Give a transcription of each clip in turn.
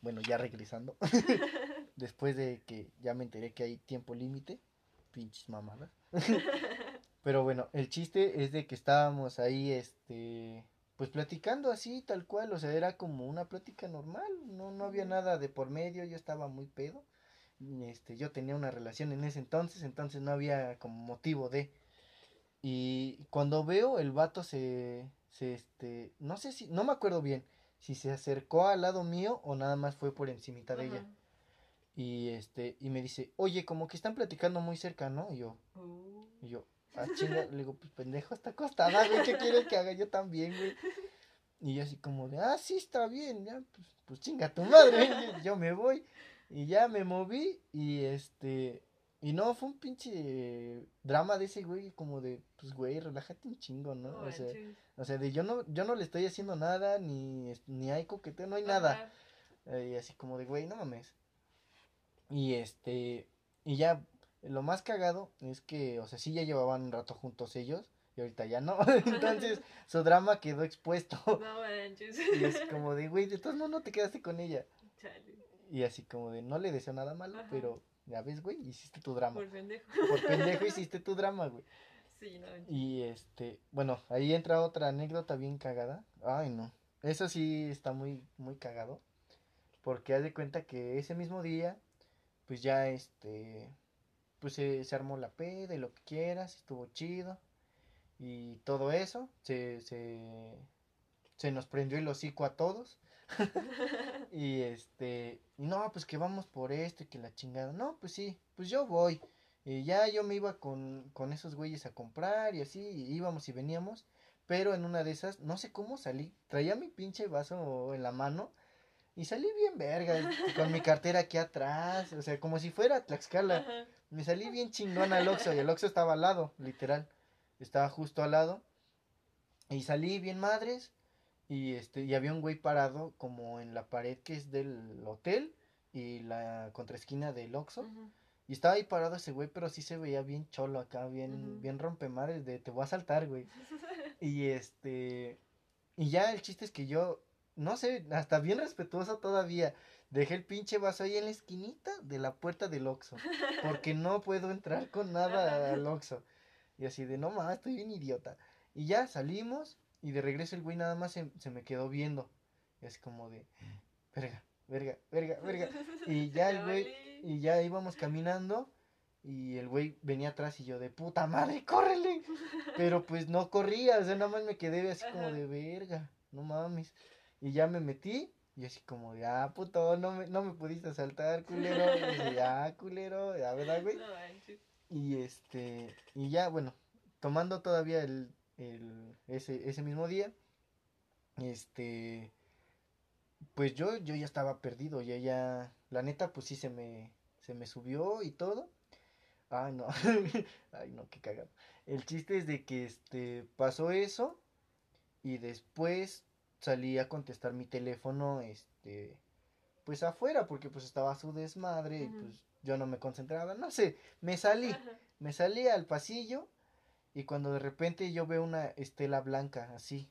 Bueno, ya regresando. Después de que ya me enteré que hay tiempo límite. Pinches mamadas. Pero bueno, el chiste es de que estábamos ahí, este, pues platicando así, tal cual, o sea, era como una plática normal, no, no había nada de por medio, yo estaba muy pedo, este, yo tenía una relación en ese entonces, entonces no había como motivo de, y cuando veo el vato se, se, este, no sé si, no me acuerdo bien, si se acercó al lado mío o nada más fue por encimita de ella. Y este, y me dice, oye, como que están platicando muy cerca, ¿no? Y yo, Uh. y yo, ah, chinga, le digo, pues pendejo, está acostada, güey, ¿qué quieres que haga yo también, güey? Y yo así como de, ah, sí, está bien, ya, pues, pues chinga tu madre, yo me voy. Y ya me moví y este, y no, fue un pinche drama de ese güey, como de, pues güey, relájate un chingo, ¿no? O sea, o sea, de yo no, yo no le estoy haciendo nada, ni, es- ni hay coqueteo, no hay nada. Eh, y así como de, güey, no mames. Y este, y ya, lo más cagado es que, o sea, sí ya llevaban un rato juntos ellos, y ahorita ya no. Entonces, su drama quedó expuesto. No manches. Y así como de, güey, de todos modos no te quedaste con ella. Chale. Y así como de, no le deseo nada malo, Ajá. pero, ya ves, güey, hiciste tu drama. Por pendejo. Por pendejo hiciste tu drama, güey. Sí, no. Y este, bueno, ahí entra otra anécdota bien cagada. Ay, no. Eso sí está muy, muy cagado. Porque haz de cuenta que ese mismo día, pues ya este, pues se, se armó la peda y lo que quieras, estuvo chido. Y todo eso, se, se, se nos prendió el hocico a todos. Y este, y no, pues que vamos por esto y que la chingada. No, pues sí, pues yo voy. Y ya yo me iba con, con esos güeyes a comprar y así, y íbamos y veníamos. Pero en una de esas, no sé cómo salí, traía mi pinche vaso en la mano y salí bien verga, con mi cartera aquí atrás, o sea, como si fuera Tlaxcala. Ajá. Me salí bien chingón al Oxxo y el Oxxo estaba al lado, literal. Estaba justo al lado. Y salí bien madres. Y este, y había un güey parado como en la pared que es del hotel y la contraesquina del Oxxo. Y estaba ahí parado ese güey, pero sí se veía bien cholo acá, bien, Ujú. bien rompemares de te voy a saltar, güey. Y este, y ya el chiste es que yo, no sé, hasta bien respetuoso todavía, dejé el pinche vaso ahí en la esquinita de la puerta del Oxxo, porque no puedo entrar con nada al Oxxo. Y así de, no mames, estoy bien idiota. Y ya salimos, y de regreso el güey nada más se, se me quedó viendo. Y así como de, verga, verga, verga, verga. Y ya el güey, y ya íbamos caminando y el güey venía atrás y yo de puta madre, córrele. Pero pues no corría, o sea, nada más me quedé así como de verga, no mames. Y ya me metí y así como de, ah, puto, no me, no me pudiste saltar, culero. Y dice, ah, culero, ya, ¿verdad, güey? No. Y este, y ya, bueno, tomando todavía el, el, ese, ese mismo día, este, pues yo, yo ya estaba perdido, ya, ya, la neta, pues sí se me, se me subió y todo. Ay, no, ay, no, qué cagado. El chiste es de que, este, pasó eso y después salí a contestar mi teléfono, este, pues afuera, porque pues estaba su desmadre y pues yo no me concentraba, no sé, me salí. Me salí al pasillo y cuando de repente yo veo una estela blanca, así.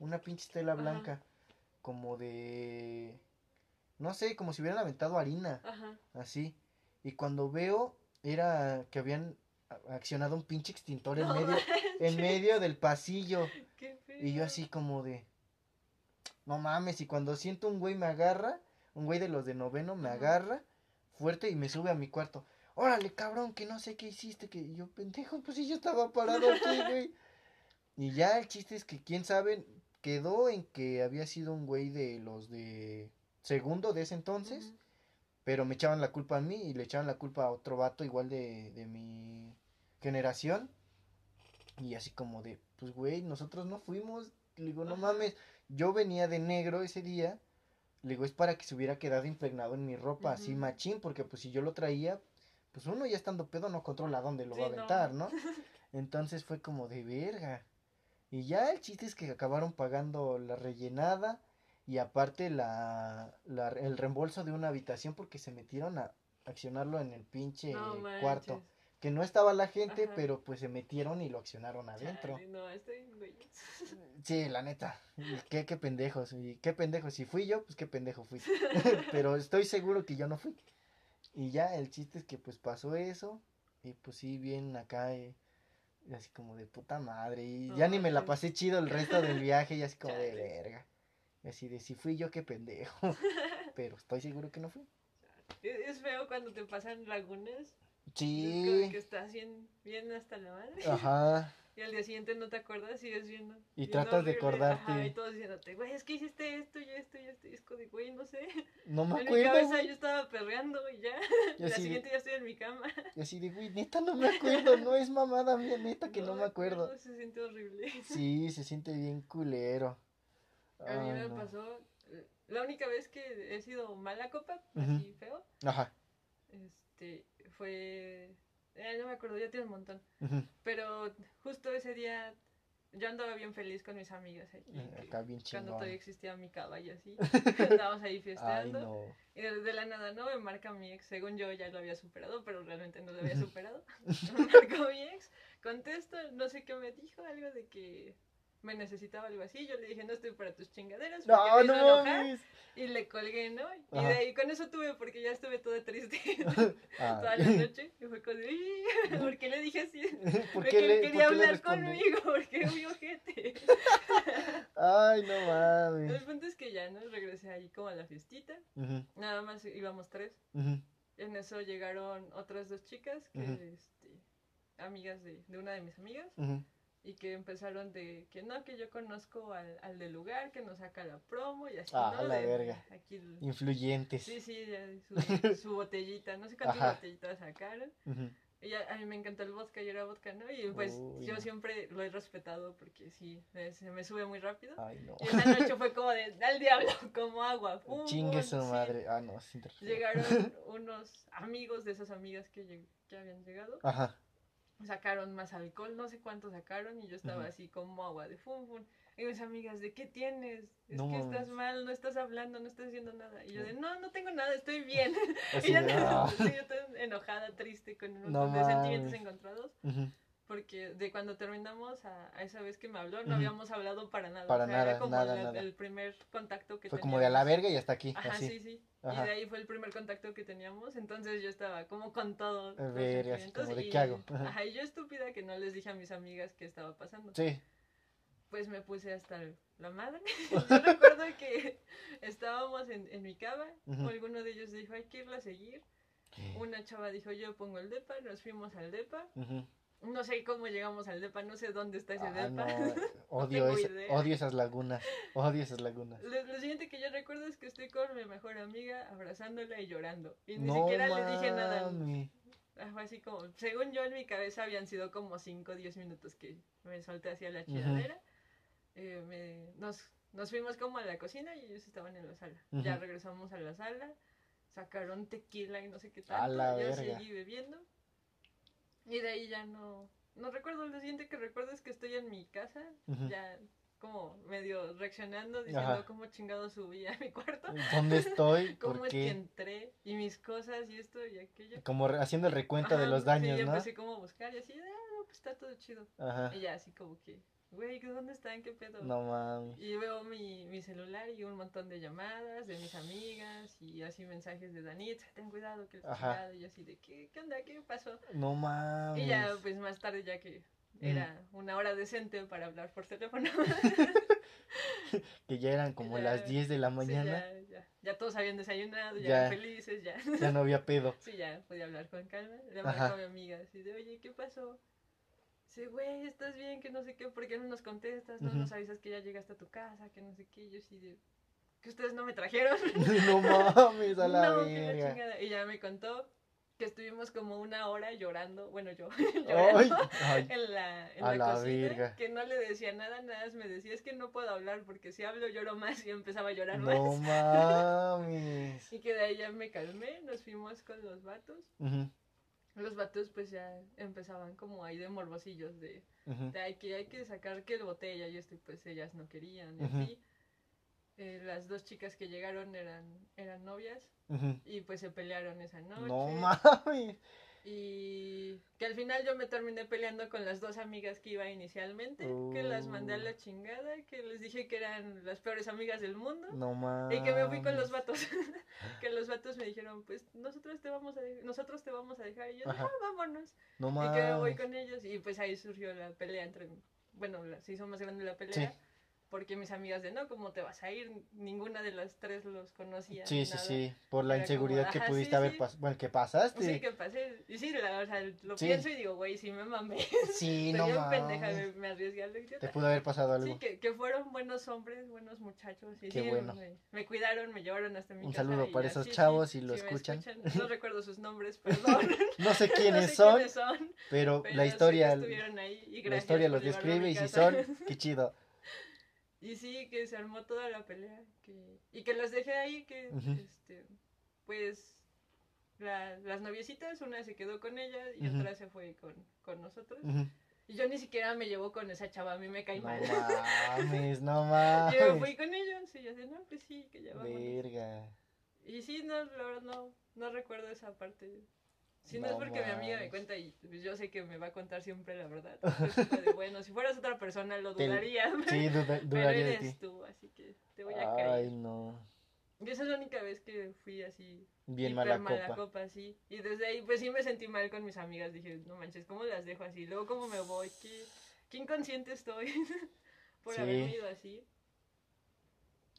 Una pinche estela Ajá. blanca. Como de... No sé, como si hubieran aventado harina, Ajá. así. Y cuando veo, era que habían accionado un pinche extintor en No medio, en medio del pasillo. Qué Y yo así como de... No mames, y cuando siento un güey me agarra, un güey de los de noveno me Ajá. agarra fuerte y me sube a mi cuarto. Órale, cabrón, que no sé qué hiciste, que yo, pendejo, pues sí, yo estaba parado aquí, güey. Y ya el chiste es que, quién sabe, quedó en que había sido un güey de los de segundo de ese entonces, pero me echaban la culpa a mí y le echaban la culpa a otro vato igual de, de mi generación. Y así como de, pues güey, nosotros no fuimos. Le digo, no mames, yo venía de negro ese día. Le digo, es para que se hubiera quedado impregnado en mi ropa, así machín, porque pues si yo lo traía, pues uno ya estando pedo no controla dónde lo Sí, va a aventar, ¿no? Entonces fue como de verga. Y ya el chiste es que acabaron pagando la rellenada y aparte la, la- el reembolso de una habitación porque se metieron a accionarlo en el pinche No cuarto. que no estaba la gente, Ajá. pero pues se metieron y lo accionaron adentro. No, estoy. Sí, la neta. Qué, qué pendejos. Y qué pendejos. Si fui yo, pues qué pendejo fui. Pero estoy seguro que yo no fui. Y ya, el chiste es que pues pasó eso. Y pues sí, bien acá. eh, así como de puta madre. Y ya ni me la pasé chido el resto del viaje. Y así como de verga. Y así de si fui yo, qué pendejo. Pero estoy seguro que no fui. Es es feo cuando te pasan lagunas. Es como Sí. que estás bien, bien hasta la madre. Ajá. Y al día siguiente no te acuerdas, sigues viendo. Y tratas de acordarte. Ajá, y todos diciéndote, güey, es que hiciste esto y esto y esto. Y es como güey, no sé. No me en mi acuerdo. cabeza güey. yo estaba perreando y ya. Y la de, siguiente ya estoy en mi cama. y así de, güey, neta no me acuerdo. No es mamada mía, neta que no, me acuerdo. Se siente horrible. Sí, se siente bien culero. A mí me no. pasó, la única vez que he sido mala copa, Ujú. así feo, Ajá. este, fue, eh, no me acuerdo, ya tiene un montón, ujú. pero justo ese día yo andaba bien feliz con mis amigas aquí, Eh, que Acá bien cuando todavía existía mi caballo así, andábamos ahí Ay, fiesteando, no. y de, de la nada, ¿no? Me marca mi ex, según yo ya lo había superado, pero realmente no lo había superado, me marcó mi ex, contesto, no sé qué me dijo, algo de que... Me necesitaba algo así, yo le dije, no estoy para tus chingaderas. porque No, me no enojar. mames. Y le colgué, ¿no? Y Ajá. de ahí con eso tuve, porque ya estuve toda triste Ah. toda la noche. Y fue como de, "Ih, ¿por qué le dije así? ¿Por Porque qué le, quería por qué hablar conmigo, porque es mi ojete. Ay, no El mames. punto es que ya, ¿no? Regresé ahí como a la fiestita. Ujú, Nada más íbamos tres. ujú, En eso llegaron otras dos chicas, que, Ujú. este, amigas de, de una de mis amigas. Y que empezaron de que no, que yo conozco al, al del lugar, que nos saca la promo y así, Ah, ¿no? la De- verga. Aquí el- Influyentes. Sí, sí, su, su botellita, no sé cuántas Ajá. botellitas sacaron. Y ya, a mí me encantó el vodka y era vodka, ¿no? Y pues Uy, yo siempre lo he respetado porque sí, me- se me sube muy rápido. Ay, no. Y esa noche fue como de, al diablo, como agua. pum, Chingue su sí. madre. Ah, no, Llegaron unos amigos de esas amigas que, lleg- que habían llegado. Ajá. Sacaron más alcohol, no sé cuánto sacaron y yo estaba así como agua de fum, fum. Y mis amigas, ¿de qué tienes? Es No que estás mal, no estás hablando, no estás haciendo nada. Y yo de, no, no tengo nada, estoy bien. Y ya de, no, ah. yo estoy enojada, triste, con un No montón de sentimientos encontrados. Ujú. Porque de cuando terminamos a, a esa vez que me habló, no habíamos hablado para nada. Para o sea, nada, era como nada, la- nada. el primer contacto que Fue como de a la verga y hasta aquí. Ajá, así. sí, sí. Ajá. Y de ahí fue el primer contacto que teníamos. Entonces yo estaba como con todo. A ver, así como de, y, ¿qué hago? Ajá. Ajá, y yo estúpida que no les dije a mis amigas qué estaba pasando. Sí. Pues me puse hasta la madre. yo recuerdo que estábamos en, en mi. Ujú. Alguno de ellos dijo, hay que irla a seguir. Una chava dijo, yo pongo el depa. Nos fuimos al depa. Ujú. No sé cómo llegamos al depa, no sé dónde está ese Ah, depa. no, odio, ese- idea. odio esas lagunas. Odio esas lagunas. Lo, lo siguiente que yo recuerdo es que estoy con mi mejor amiga abrazándola y llorando. Y ni no siquiera le dije nada. Ah, Fue así como, según yo en mi cabeza habían sido como 5 o 10 minutos que me solté hacia la chilladera. Eh, me- nos, nos fuimos como a la cocina y ellos estaban en la sala. Ya regresamos a la sala, sacaron tequila y no sé qué la yo verga. seguí bebiendo. Y de ahí ya no, no recuerdo, lo siguiente que recuerdo es que estoy en mi casa, Ujú. ya como medio reaccionando, diciendo Ajá. cómo chingado subí a mi cuarto, ¿Dónde estoy? cómo ¿Por es que qué? entré y mis cosas y esto y aquello. Como haciendo el recuento de Ajá, los daños, sí, ¿no? empecé como a buscar y así, ah, no, pues está todo chido. Ajá. Y ya así como que, güey, ¿dónde están? ¿Qué pedo? No mames. Y veo mi, mi celular y un montón de llamadas de mis amigas y así mensajes de Danitza, ten cuidado que el chingado", y así de, ¿qué, qué onda? ¿Qué pasó? No mames. Y ya, pues más tarde, ya que era una hora decente para hablar por teléfono. Que ya eran como Ya, las 10 de la sí, mañana. ya, ya, ya todos habían desayunado, ya, eran felices, ya. ya. no había pedo. Sí, ya podía hablar con calma. Le marcó a mi amiga así de, oye, ¿qué pasó? Dice, güey, ¿estás bien? Que no sé qué, ¿por qué no nos contestas? No Ujú. nos avisas que ya llegaste a tu casa, que no sé qué. Yo así de, que ustedes no me trajeron. no mames, a la no, que la verga. chingada. Y ya me contó que estuvimos como una hora llorando, bueno, yo, Ay, llorando ay. en la, en la, la cocina, verga. que no le decía nada, nada me decía, es que no puedo hablar porque si hablo lloro más y empezaba a llorar No más. mames. Y que de ahí ya me calmé, nos fuimos con los vatos. Ujú, Los vatos pues ya empezaban como ahí de morbosillos de, ujú. de, "Ay, que hay que sacar que el botella y esto pues ellas no querían y así. Eh, las dos chicas que llegaron eran, eran novias y pues se pelearon esa noche. No mames. Y que al final yo me terminé peleando con las dos amigas que iba inicialmente, que las mandé a la Oh. chingada, que les dije que eran las peores amigas del mundo. No mames. Y que me fui con los vatos. que los vatos me dijeron, pues nosotros te vamos a dejar, nosotros te vamos a dejar. Y yo, ah, vámonos. No Y que me voy mames. con ellos. Y pues ahí surgió la pelea entre, bueno, se hizo más grande la pelea. Sí. Porque mis amigas de, no, ¿cómo te vas a ir? Ninguna de las tres los conocía. Sí, ni sí, nada. sí. Por la Era como, inseguridad que ajá, pudiste sí, haber sí. pasado. Bueno, que pasaste. Sí, que pasé. Y sí, la, o sea, lo Sí. pienso y digo, güey, sí me mamé. Sí, Soy no bien pendeja, me, me arriesgué a lo Te pudo haber pasado algo. Sí, que, que fueron buenos hombres, buenos muchachos. Y Qué bueno. Me, me cuidaron, me llevaron hasta mi Un casa. saludo y para esos chavos si lo me escuchan. No recuerdo sus nombres, perdón. No sé No quiénes sé son, quiénes son, pero, pero la que historia, estuvieron ahí y la historia los describe y si son, qué chido. Y sí, que se armó toda la pelea. Que... Y que las dejé ahí, que este, pues la- las noviecitas, una se quedó con ella y otra se fue con, con nosotros. Y yo ni siquiera me llevo con esa chava, a mí me cae No mal. mames, no y yo mames. fui con ellos y yo decía, no, pues sí, que ya vámonos. Verga. Y sí, no, la verdad no, no recuerdo esa parte. Si no, No es porque mi amiga me cuenta y pues, yo sé que me va a contar siempre la verdad. Entonces, de, bueno, si fueras otra persona lo Te- dudaría. Sí, duda- Pero dudaría de eres ti. tú, así que te voy a Ay, creer. no. Y esa es la única vez que fui así. Bien hiper mala copa. sí. Y desde ahí, pues sí me sentí mal con mis amigas. Dije, no manches, ¿cómo las dejo así? Luego, ¿cómo me voy? ¿Qué, qué inconsciente estoy por Sí. haberme ido así?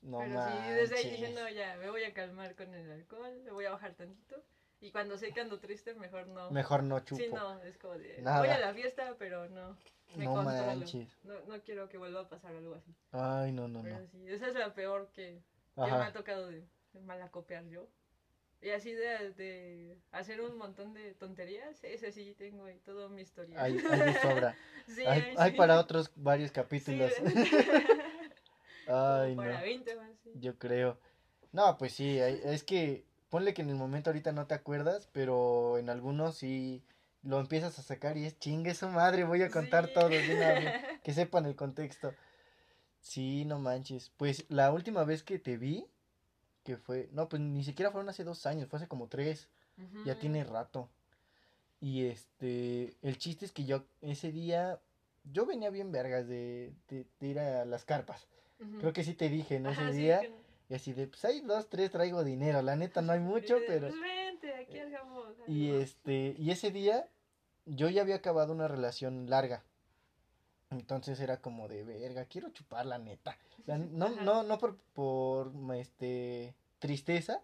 No Pero manches. sí, desde ahí dije, no, ya, me voy a calmar con el alcohol, me voy a bajar tantito. Y cuando sé que ando triste, mejor no. Mejor no chupo. Sí, no, es como de, Nada. voy a la fiesta, pero no. Me No controlo. No, no quiero que vuelva a pasar algo así. Ay, no, no, Pero no. sí, esa es la peor que, que me ha tocado de, de malacopiar yo. Y así de, de hacer un montón de tonterías, ese sí tengo ahí todo mi historia. Hay, hay sobra. sí, hay, ahí hay sí. para otros varios Sí, capítulos. como Ay, no. para 20 más, sí. Yo creo. No, pues sí, es que ponle que en el momento ahorita no te acuerdas, pero en algunos sí lo empiezas a sacar y es chingue su madre, voy a contar Sí. todo de que sepan el contexto. Sí, no manches. Pues la última vez que te vi, que fue, no, pues ni siquiera fueron hace dos años, fue hace como tres, ya tiene rato. Y este, el chiste es que yo ese día, yo venía bien vergas de, de, de ir a las carpas. Creo que sí te dije, ¿no? Ese Ajá, sí, día. que- Y así de, pues hay dos, tres, traigo dinero. La neta no hay mucho, y de, pero... Pues vente, aquí hagamos Y algo. este, y ese día yo ya había acabado una relación larga. Entonces era como de verga, quiero chupar la neta. La- no, no, no por, por este tristeza,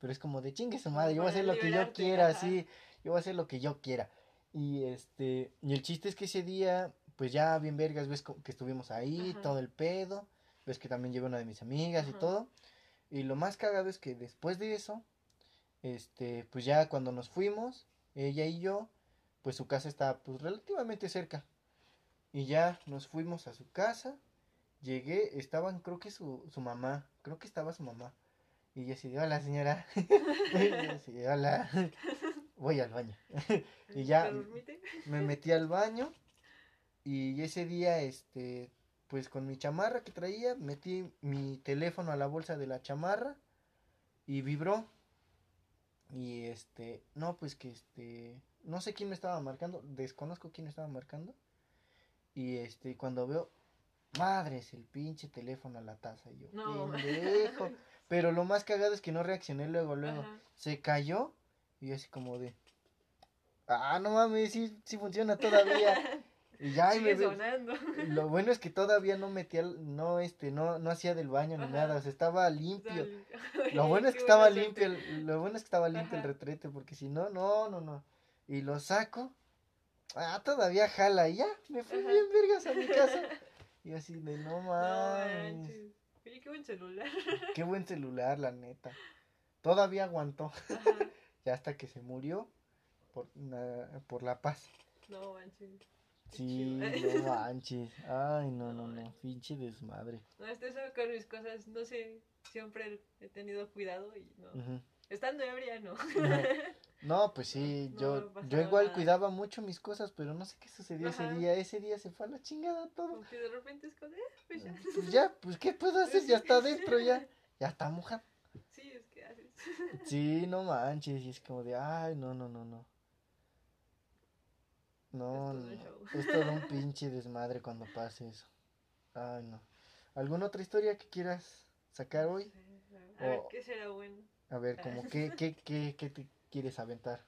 pero es como de chingue su madre, yo voy a hacer lo que yo quiera, ajá. sí, yo voy a hacer lo que yo quiera. Y este, y el chiste es que ese día, pues ya bien vergas, ves que estuvimos ahí, Ajá. todo el pedo, ves que también llevé una de mis amigas y todo. Y lo más cagado es que después de eso, este, pues ya cuando nos fuimos, ella y yo, pues su casa está pues relativamente cerca. Y ya nos fuimos a su casa, llegué, estaban, creo que su, su mamá, creo que estaba su mamá. Y yo así, de, hola señora. Y yo así, hola. Voy al baño. y ya-. Me metí al baño y ese día, este, pues con mi chamarra que traía, metí mi teléfono a la bolsa de la chamarra y vibró. Y este, no, pues que este, no sé quién me estaba marcando, desconozco quién me estaba marcando. Y este, cuando veo, madres, el pinche teléfono a la taza. Y yo, No. pendejo. Pero lo más cagado es que no reaccioné luego, luego. Ajá. Se cayó y yo así como de, ah, no mames, sí, sí funciona todavía. Y ya, y me Sigue ve- sonando. lo bueno es que todavía no metía, no, este, no, no hacía del baño ni Ajá. nada, o sea, estaba limpio. Lo bueno es que estaba limpio, el- lo bueno es que estaba limpio el retrete, porque si no, no, no, no. Y lo saco, ah, todavía jala, y ya, me fui Ajá. bien vergas a mi casa. Y así de, no No mames, manches. Oye, qué buen celular. qué buen celular, la neta. Todavía aguantó, ya hasta que se murió por, na- por la paz. No manches. Sí, no manches. Ay, no, no, No. Pinche desmadre. No, hasta eso con mis cosas, no sé, siempre he tenido cuidado y no. Ujú. Estando ebria, no. No, pues sí, No, yo, no yo igual nada. cuidaba mucho mis cosas, pero no sé qué sucedió ese día. Ese día se fue a la chingada todo. Como que de repente es como, de, "Ah, pues ya. Pues ya, pues ¿qué puedo hacer? Ya está adentro, ya. Ya está mojado. Sí, es que haces. Sí, no manches. Y es como de, ay, no, no, no, no. No, Es todo no. show. Es todo un pinche desmadre cuando pase eso. Ay, no. ¿Alguna otra historia que quieras sacar hoy? A ver, O- ¿qué será bueno? A ver, como qué, qué, qué, qué te quieres aventar.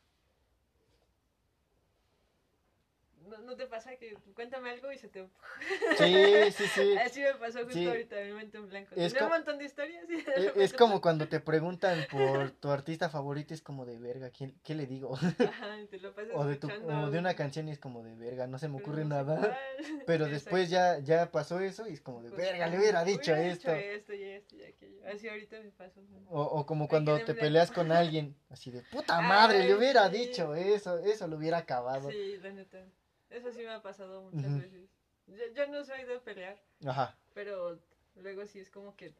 ¿No, ¿No te pasa que cuéntame algo y se te... Sí, sí, sí. Así me pasó justo Sí. ahorita, mi mente en blanco. Es Tenía co- un montón de historias y de E- repente Es como cuando te preguntan por tu artista favorito, es como de verga, ¿quién, ¿qué le digo? Ajá, te lo pasas O de, tu, o de una canción y es como de verga, no se me ocurre no nada. Pero después ya, ya pasó eso y es como de verga, le hubiera dicho esto. esto y esto y aquello. Así ahorita me pasó. O, o como cuando te peleas con alguien, así de puta madre, le Ay, hubiera sí. dicho eso, eso lo hubiera acabado. Sí, la neta. Eso sí me ha pasado muchas veces. Yo, yo no soy de pelear, Ajá, pero luego sí es como que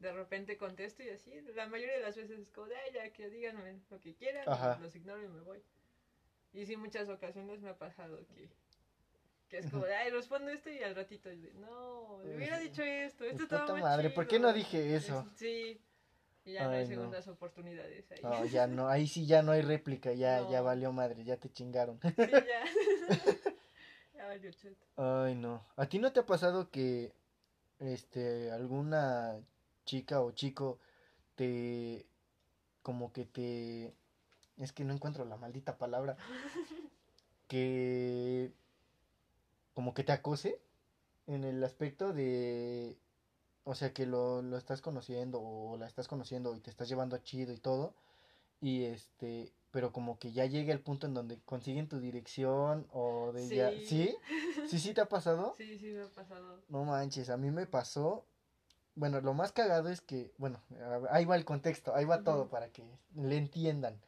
de repente contesto y así. La mayoría de las veces es como de, "Ay, ya que díganme lo que quieran, Ajá. los ignoro y me voy. Y sí, muchas ocasiones me ha pasado que, que es como de, ay, respondo esto y al ratito, no, le hubiera Ujú. dicho esto, esto Puta estaba muy madre, ¿por qué chido". no dije eso? Es- sí, y ya no hay no. segundas oportunidades ahí. no, ya no, ahí sí ya no hay réplica, ya, ya valió madre, ya te chingaron. Sí, ya. cheto. Ay, no. ¿A ti no te ha pasado que este alguna chica o chico te como que te es que no encuentro la maldita palabra que como que te acose en el aspecto de o sea que lo, lo estás conociendo o la estás conociendo y te estás llevando chido y todo y este pero como que ya llega el punto en donde consiguen tu dirección o de ya Sí. ¿sí? ¿Sí sí te ha pasado? Sí, sí me ha pasado. No manches, a mí me pasó. Bueno, lo más cagado es que, bueno, ahí va el contexto, ahí va todo para que le entiendan.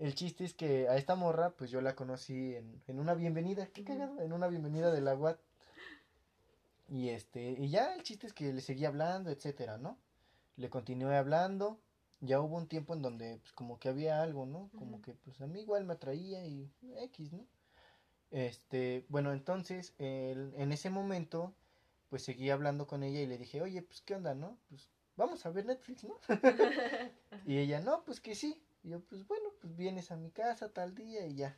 El chiste es que a esta morra, pues yo la conocí en, en una bienvenida, qué cagado, en una bienvenida de la UAT. Y este, y ya el chiste es que le seguí hablando, etcétera, ¿no? Le continué hablando. Ya hubo un tiempo en donde, pues como que había algo, ¿no? Como que, pues a mí igual me atraía y X, ¿no? Este, bueno, entonces, el- en ese momento, pues seguí hablando con ella y le dije, oye, pues, ¿qué onda, no? Pues, vamos a ver Netflix, ¿no? Y ella, no, pues que sí. Y yo, pues, bueno, pues vienes a mi casa tal día y ya.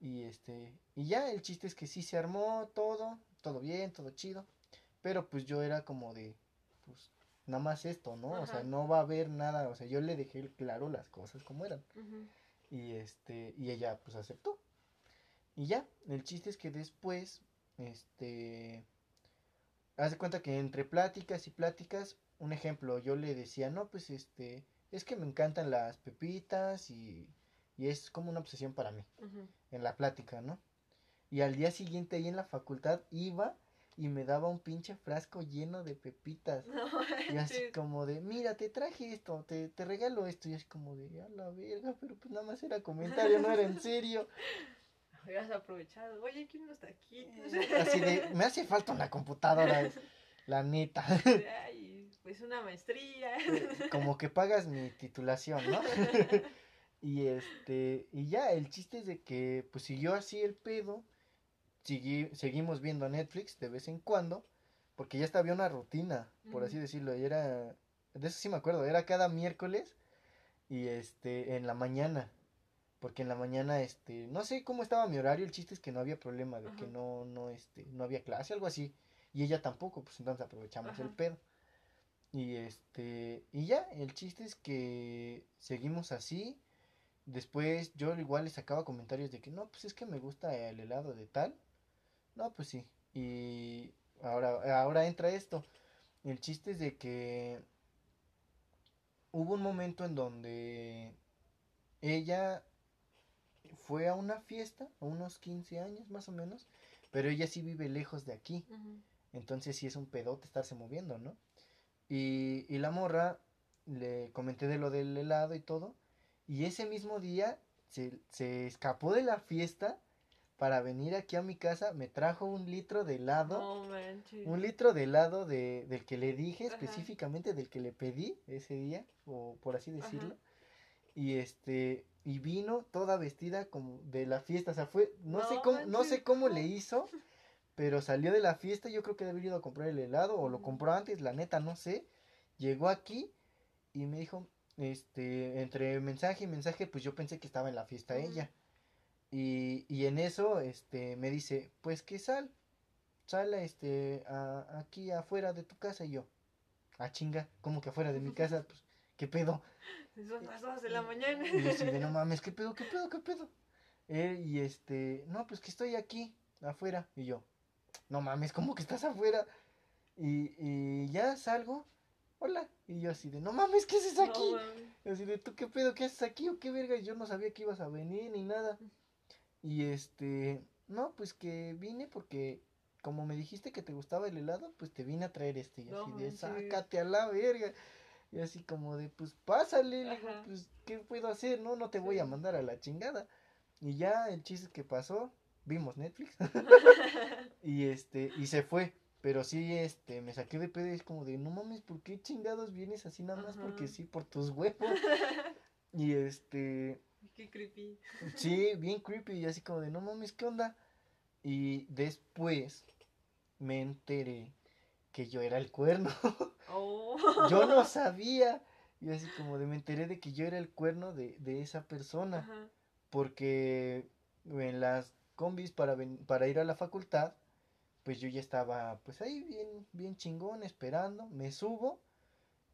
Y este, y ya, el chiste es que sí se armó todo, todo bien, todo chido. Pero pues yo era como de, pues, nada más esto, ¿no? O sea, no va a haber nada, o sea, yo le dejé claro las cosas como eran. Y este, y ella pues aceptó. Y ya, el chiste es que después, este, haz de cuenta que entre pláticas y pláticas, un ejemplo, yo le decía, no, pues este, es que me encantan las pepitas y, y es como una obsesión para mí, en la plática, ¿no? Y al día siguiente ahí en la facultad iba y me daba un pinche frasco lleno de pepitas. No Y así como de, mira, te traje esto, te, te regalo esto. Y es como de, a la verga, pero pues nada más era comentario, no era en serio. Hubieras aprovechado. Oye, ¿quién no está aquí? Así de, me hace falta una computadora, la neta. Ay, pues una maestría. Como que pagas mi titulación, ¿no? Y este, y ya, el chiste es de que, pues siguió así el pedo. Segui- seguimos viendo Netflix de vez en cuando, porque ya estaba una rutina, por así decirlo. Y era, de eso sí me acuerdo, era cada miércoles y este, en la mañana. Porque en la mañana, este, no sé cómo estaba mi horario, el chiste es que no había problema, de que no, no, este, no había clase, algo así. Y ella tampoco, pues entonces aprovechamos el pedo. Y este, y ya, el chiste es que seguimos así. Después yo igual le sacaba comentarios de que no, pues es que me gusta el helado de tal. No, pues sí. Y ahora, ahora entra esto. El chiste es de que hubo un momento en donde ella fue a una fiesta, a unos 15 años más o menos, pero ella sí vive lejos de aquí. Entonces sí es un pedote estarse moviendo, ¿no? Y, y la morra, le comenté de lo del helado y todo. Y ese mismo día se, se escapó de la fiesta para venir aquí a mi casa. Me trajo un litro de helado. Un litro de helado de, del que le dije, Ajá. específicamente del que le pedí ese día, o por así decirlo. Ajá. Y este, y vino toda vestida como de la fiesta. O sea, fue, no, sé cómo, no sé cómo le hizo, pero salió de la fiesta. Yo creo que debe haber ido a comprar el helado, o lo compró antes, la neta, no sé. Llegó aquí y me dijo, este, entre mensaje y mensaje, pues yo pensé que estaba en la fiesta ella. Y, y en eso, este, me dice, pues que sal, sal, este, a- aquí afuera de tu casa y yo. Ah, chinga, ¿cómo que afuera de mi casa? Pues, ¿qué pedo? Son las dos de la mañana. Y yo así de, no mames, ¿qué pedo, qué pedo, qué pedo? Él, y este, no, pues que estoy aquí, afuera. Y yo, no mames, ¿cómo que estás afuera? Y, y ya salgo, hola. Y yo así de, no mames, ¿qué haces aquí? No. Así de, ¿tú qué pedo? ¿Qué haces aquí o qué verga? Y Yo no sabía que ibas a venir ni nada. Y este, no, pues que vine porque como me dijiste que te gustaba el helado, pues te vine a traer este. Y No así de, sácate a la verga. Y así como de, pues pásale, le digo, pues, ¿qué puedo hacer? No, no te voy a mandar a la chingada. Y ya el chiste que pasó, vimos Netflix. y este, y se fue. Pero sí, este, me saqué de pedo y es como de, no mames, ¿por qué chingados vienes así nada más? Porque sí, por tus huevos. Y este, Qué creepy. sí, bien creepy y así como de, no mames, ¿qué onda? Y después me enteré que yo era el cuerno. Oh. yo no sabía. Y así como de, me enteré de que yo era el cuerno de, de esa persona. Ajá. Porque en las combis para, ven- para ir a la facultad, pues yo ya estaba pues ahí bien, bien chingón, esperando. Me subo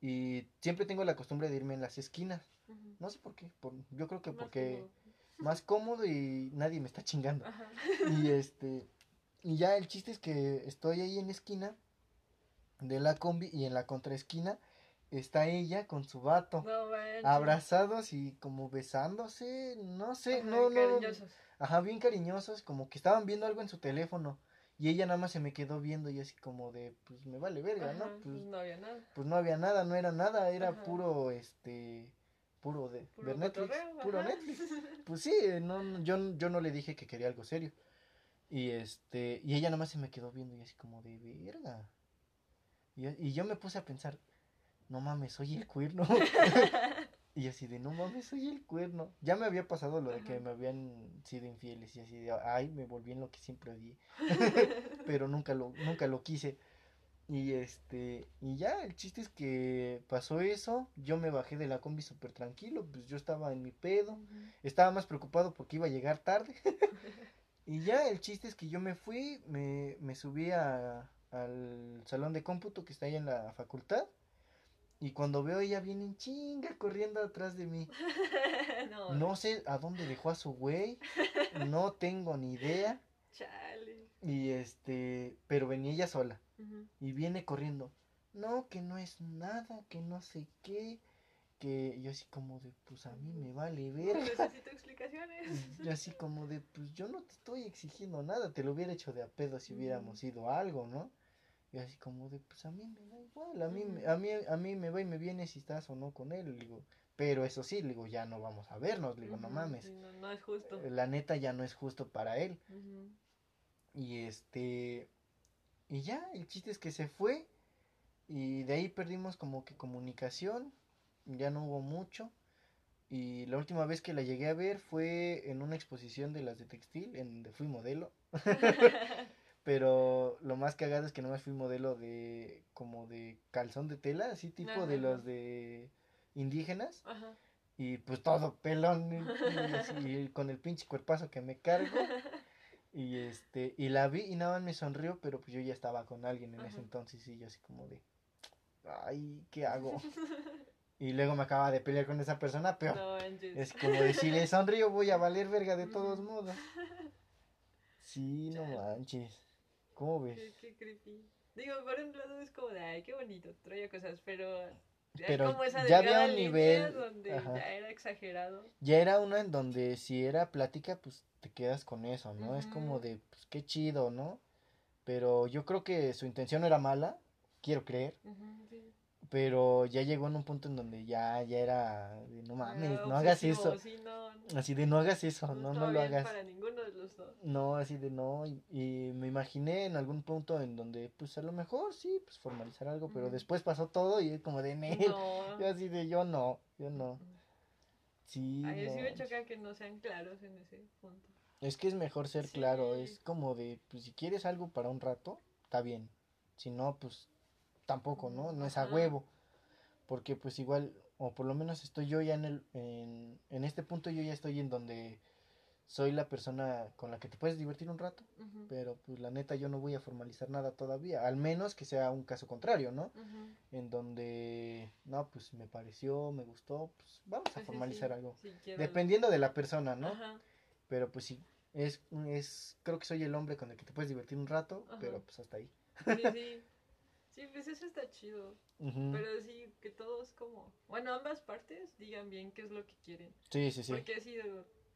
y siempre tengo la costumbre de irme en las esquinas. No sé por qué. por- yo creo que Más porque como- más cómodo y nadie me está chingando. Ajá. Y este, y ya el chiste es que estoy ahí en la esquina de la combi y en la contraesquina está ella con su vato. No. Abrazados y como besándose, no sé, Ajá, no, no, cariñosos. ajá, bien cariñosos, como que estaban viendo algo en su teléfono y ella nada más se me quedó viendo y así como de, pues me vale verga, Ajá, ¿no? pues Pues, no había nada. pues no había nada, no era nada, era Ajá. puro, este, puro de Puro ver Netflix, cotorreo, puro ajá. Netflix. Pues sí, no, yo, yo no le dije que quería algo serio. Y este, y ella nada más se me quedó viendo y así como de verga. Y, y yo me puse a pensar, no mames, soy el cuerno. y así de, no mames, soy el cuerno. Ya me había pasado lo de que me habían sido infieles y así de, ay, me volví en lo que siempre odié. Pero nunca lo, nunca lo quise. Y este, y ya, el chiste es que pasó eso, yo me bajé de la combi súper tranquilo, pues yo estaba en mi pedo, estaba más preocupado porque iba a llegar tarde. y ya, el chiste es que yo me fui, me, me subí a- al salón de cómputo que está ahí en la facultad. Y cuando veo ella viene en chinga corriendo atrás de mí. no. No sé a dónde dejó a su güey, no tengo ni idea. Chale. Y este, pero venía ella sola. Y viene corriendo. No, que no es nada, que no sé qué. Que yo así como de, pues a mí me vale No ver. necesito explicaciones. Yo así como de, pues yo no te estoy exigiendo nada, te lo hubiera hecho de a pedo si hubiéramos ido a algo, ¿no? Y así como de, pues a mí me da igual, a mí, a mí, a mí me va y me viene si estás o no con él, digo, pero eso sí, digo, ya no vamos a vernos, digo, no mames, no, no es justo. la neta ya no es justo para él. Y este, y ya, el chiste es que se fue y de ahí perdimos como que comunicación, ya no hubo mucho. Y la última vez que la llegué a ver fue en una exposición de las de textil, en donde fui modelo. Pero lo más cagado es que nomás fui modelo de como de calzón de tela, así tipo de los de indígenas. Ajá. Y pues todo pelón y, y con el pinche cuerpazo que me cargo. Y este, y la vi y nada más me sonrió, pero pues yo ya estaba con alguien en ese entonces y yo así como de, ay, ¿qué hago? Y luego me acaba de pelear con esa persona, pero No es como de si le sonrío voy a valer verga de todos modos. Sí, no manches. ¿Cómo ves? Qué, qué creepy. Digo, por un lado es como de, ay, qué bonito, traía cosas, pero... Pero como esa ya había un nivel, Donde ya era exagerado. Ya era una en donde si era plática, pues te quedas con eso, ¿no? Es como de, pues qué chido, ¿no? Pero yo creo que su intención no era mala, quiero creer, sí. pero ya llegó en un punto en donde ya, ya era de, no mames, no hagas eso. sí, no, no, Así de, no hagas eso, no no, lo hagas. para ninguno de los dos. No, así de no, y, y me imaginé en algún punto en donde, pues a lo mejor sí, pues formalizar algo, pero después pasó todo y es como de, No. yo así de, yo no, yo no. Sí, A mí sí me choca que no sean claros en ese punto. Es que es mejor ser claro, es como de, pues si quieres algo para un rato, está bien. Si no, pues tampoco, ¿no? No es a huevo. Porque pues igual, o por lo menos estoy yo ya en el, en, en este punto yo ya estoy en donde soy la persona con la que te puedes divertir un rato, pero pues la neta yo no voy a formalizar nada todavía, al menos que sea un caso contrario, ¿no? En donde, no, pues me pareció, me gustó, pues vamos a sí, formalizar sí, algo. sí, Dependiendo de la persona, ¿no? Ajá, Pero pues sí, es, es, creo que soy el hombre con el que te puedes divertir un rato, Ajá. pero pues hasta ahí. sí, sí. Sí, pues eso está chido. Pero sí, que todos como... Bueno, ambas partes digan bien qué es lo que quieren. Sí, sí, sí. Porque si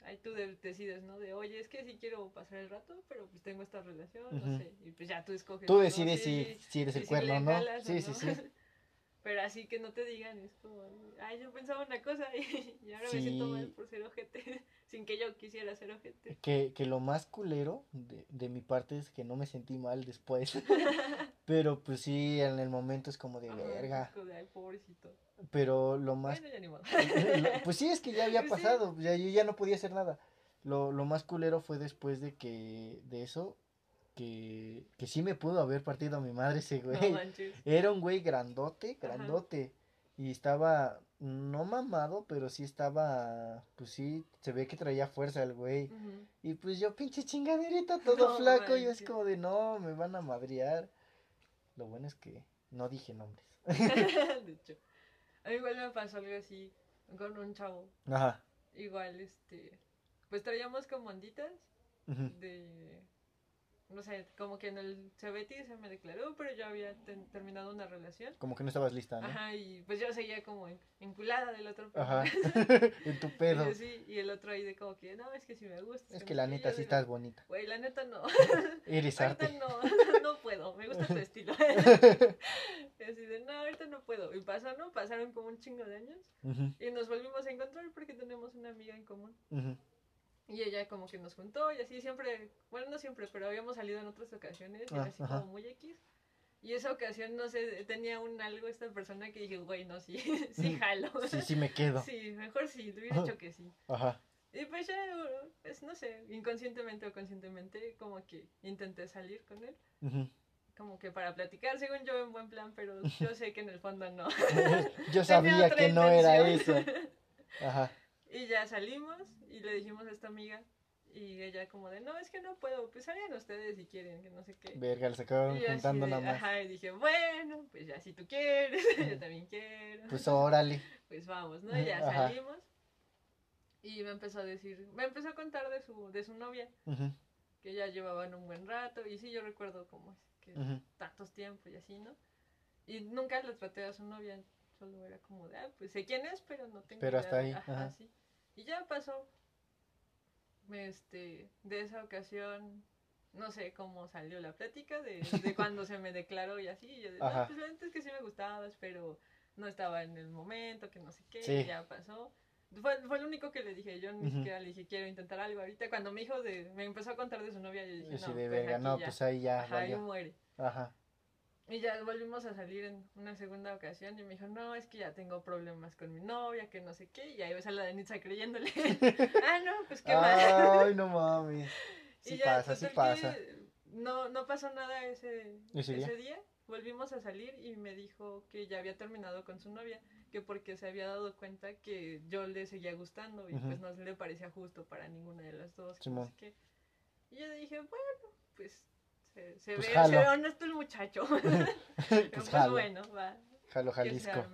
ahí tú de- decides, ¿no? De, oye, es que sí quiero pasar el rato, pero pues tengo esta relación, no sé. Y pues ya tú escoges. Tú decides si, si eres el si cuerno, ¿no? jalas Sí, sí, no. sí. Pero así que no te digan, es como, ay, yo pensaba una cosa y, y ahora me siento mal por ser ojete, sin que yo quisiera ser ojete. Que, que lo más culero de, de mi parte es que no me sentí mal después. Pero pues sí, en el momento es como de Ajá, verga. de, pobrecito. Pero lo más... Bueno, ya ni modo. lo- pues sí, es que ya había Pues sí. pasado. Ya, yo ya no podía hacer nada. Lo, lo más culero fue después de que... De eso. Que, que sí me pudo haber partido a mi madre ese güey. Era un güey grandote, Ajá. Y estaba, no mamado, pero sí estaba, pues sí, se ve que traía fuerza el güey. Y pues yo, pinche chingaderita, todo No flaco, y es como de, no, me van a madrear. Lo bueno es que no dije nombres. de hecho, a mí igual me pasó algo así con un chavo. Ajá. Igual, este, pues traíamos como onditas de, no sé, como que en el CBT se me declaró, pero yo había ten- terminado una relación. Como que no estabas lista, ¿no? Ajá, y pues yo seguía como en- enculada del otro. Ajá. en tu y pedo. yo sí, y el otro ahí de como que, no, es que sí me gusta. Es que la no sé qué", neta sí digo, estás bonita. Güey, la neta no. Eres ahorita no, no puedo, me gusta tu estilo. y así de, no, ahorita no puedo. Y pasó, ¿no? Pasaron como un chingo de años Ujú, y nos volvimos a encontrar porque tenemos una amiga en común. ujú. Y ella como que nos juntó y así siempre, bueno, no siempre, pero habíamos salido en otras ocasiones y Ah, así ajá. como muy X. Y esa ocasión, no sé, tenía un algo esta persona que dije, güey, no, sí, sí jalo. Sí, sí me quedo. Sí, mejor sí, le hubiera dicho que sí. Ajá. Y pues ya, pues no sé, inconscientemente o conscientemente, como que intenté salir con él. ujú. Como que para platicar, según yo, en buen plan, pero yo sé que en el fondo no. Yo sabía que no era eso. intención. Ajá. Y ya salimos y le dijimos a esta amiga. Y ella como de, no, es que no puedo, pues salgan ustedes si quieren, que no sé qué. Verga, les acabaron juntando nada más. Ajá, y dije, bueno, pues ya si tú quieres, yo también quiero. Pues órale. Pues vamos, ¿no? Y ya Ajá. salimos. Y me empezó a decir, me empezó a contar de su, de su novia, que ya llevaban un buen rato. Y sí, yo recuerdo como es que tantos tiempos y así, ¿no? Y nunca le traté a su novia, solo era como de, ah, pues sé quién es, pero no tengo Pero idea hasta ahí, Ajá, ajá. sí. Y ya pasó. Este, de esa ocasión, no sé cómo salió la plática de, de cuando se me declaró y así. y yo de, no, pues la neta es que sí me gustabas, pero no estaba en el momento, que no sé qué, Sí. y ya pasó. Fue, fue lo único que le dije, yo ni Ujú. siquiera le dije, quiero intentar algo ahorita. Cuando me dijo de, me empezó a contar de su novia, yo dije, no, de pues verga, aquí no, ya. pues ahí ya. Ajá, ahí muere. Ajá. Y ya volvimos a salir en una segunda ocasión y me dijo, no, es que ya tengo problemas con mi novia, que no sé qué. Y ahí ves a la Denitza creyéndole. ah, no, pues qué mal. Ay, no mames. Sí y ya, pasa, sí pasa. que No, no pasó nada ese, ¿Ese día? día. Volvimos a salir y me dijo que ya había terminado con su novia, que porque se había dado cuenta que yo le seguía gustando y pues no le parecía justo para ninguna de las dos. que sé qué. Y yo dije, bueno, pues se, se Pues ve, jalo. se ve honesto el muchacho. Pues pues jalo. bueno, va. Jalo Jalisco.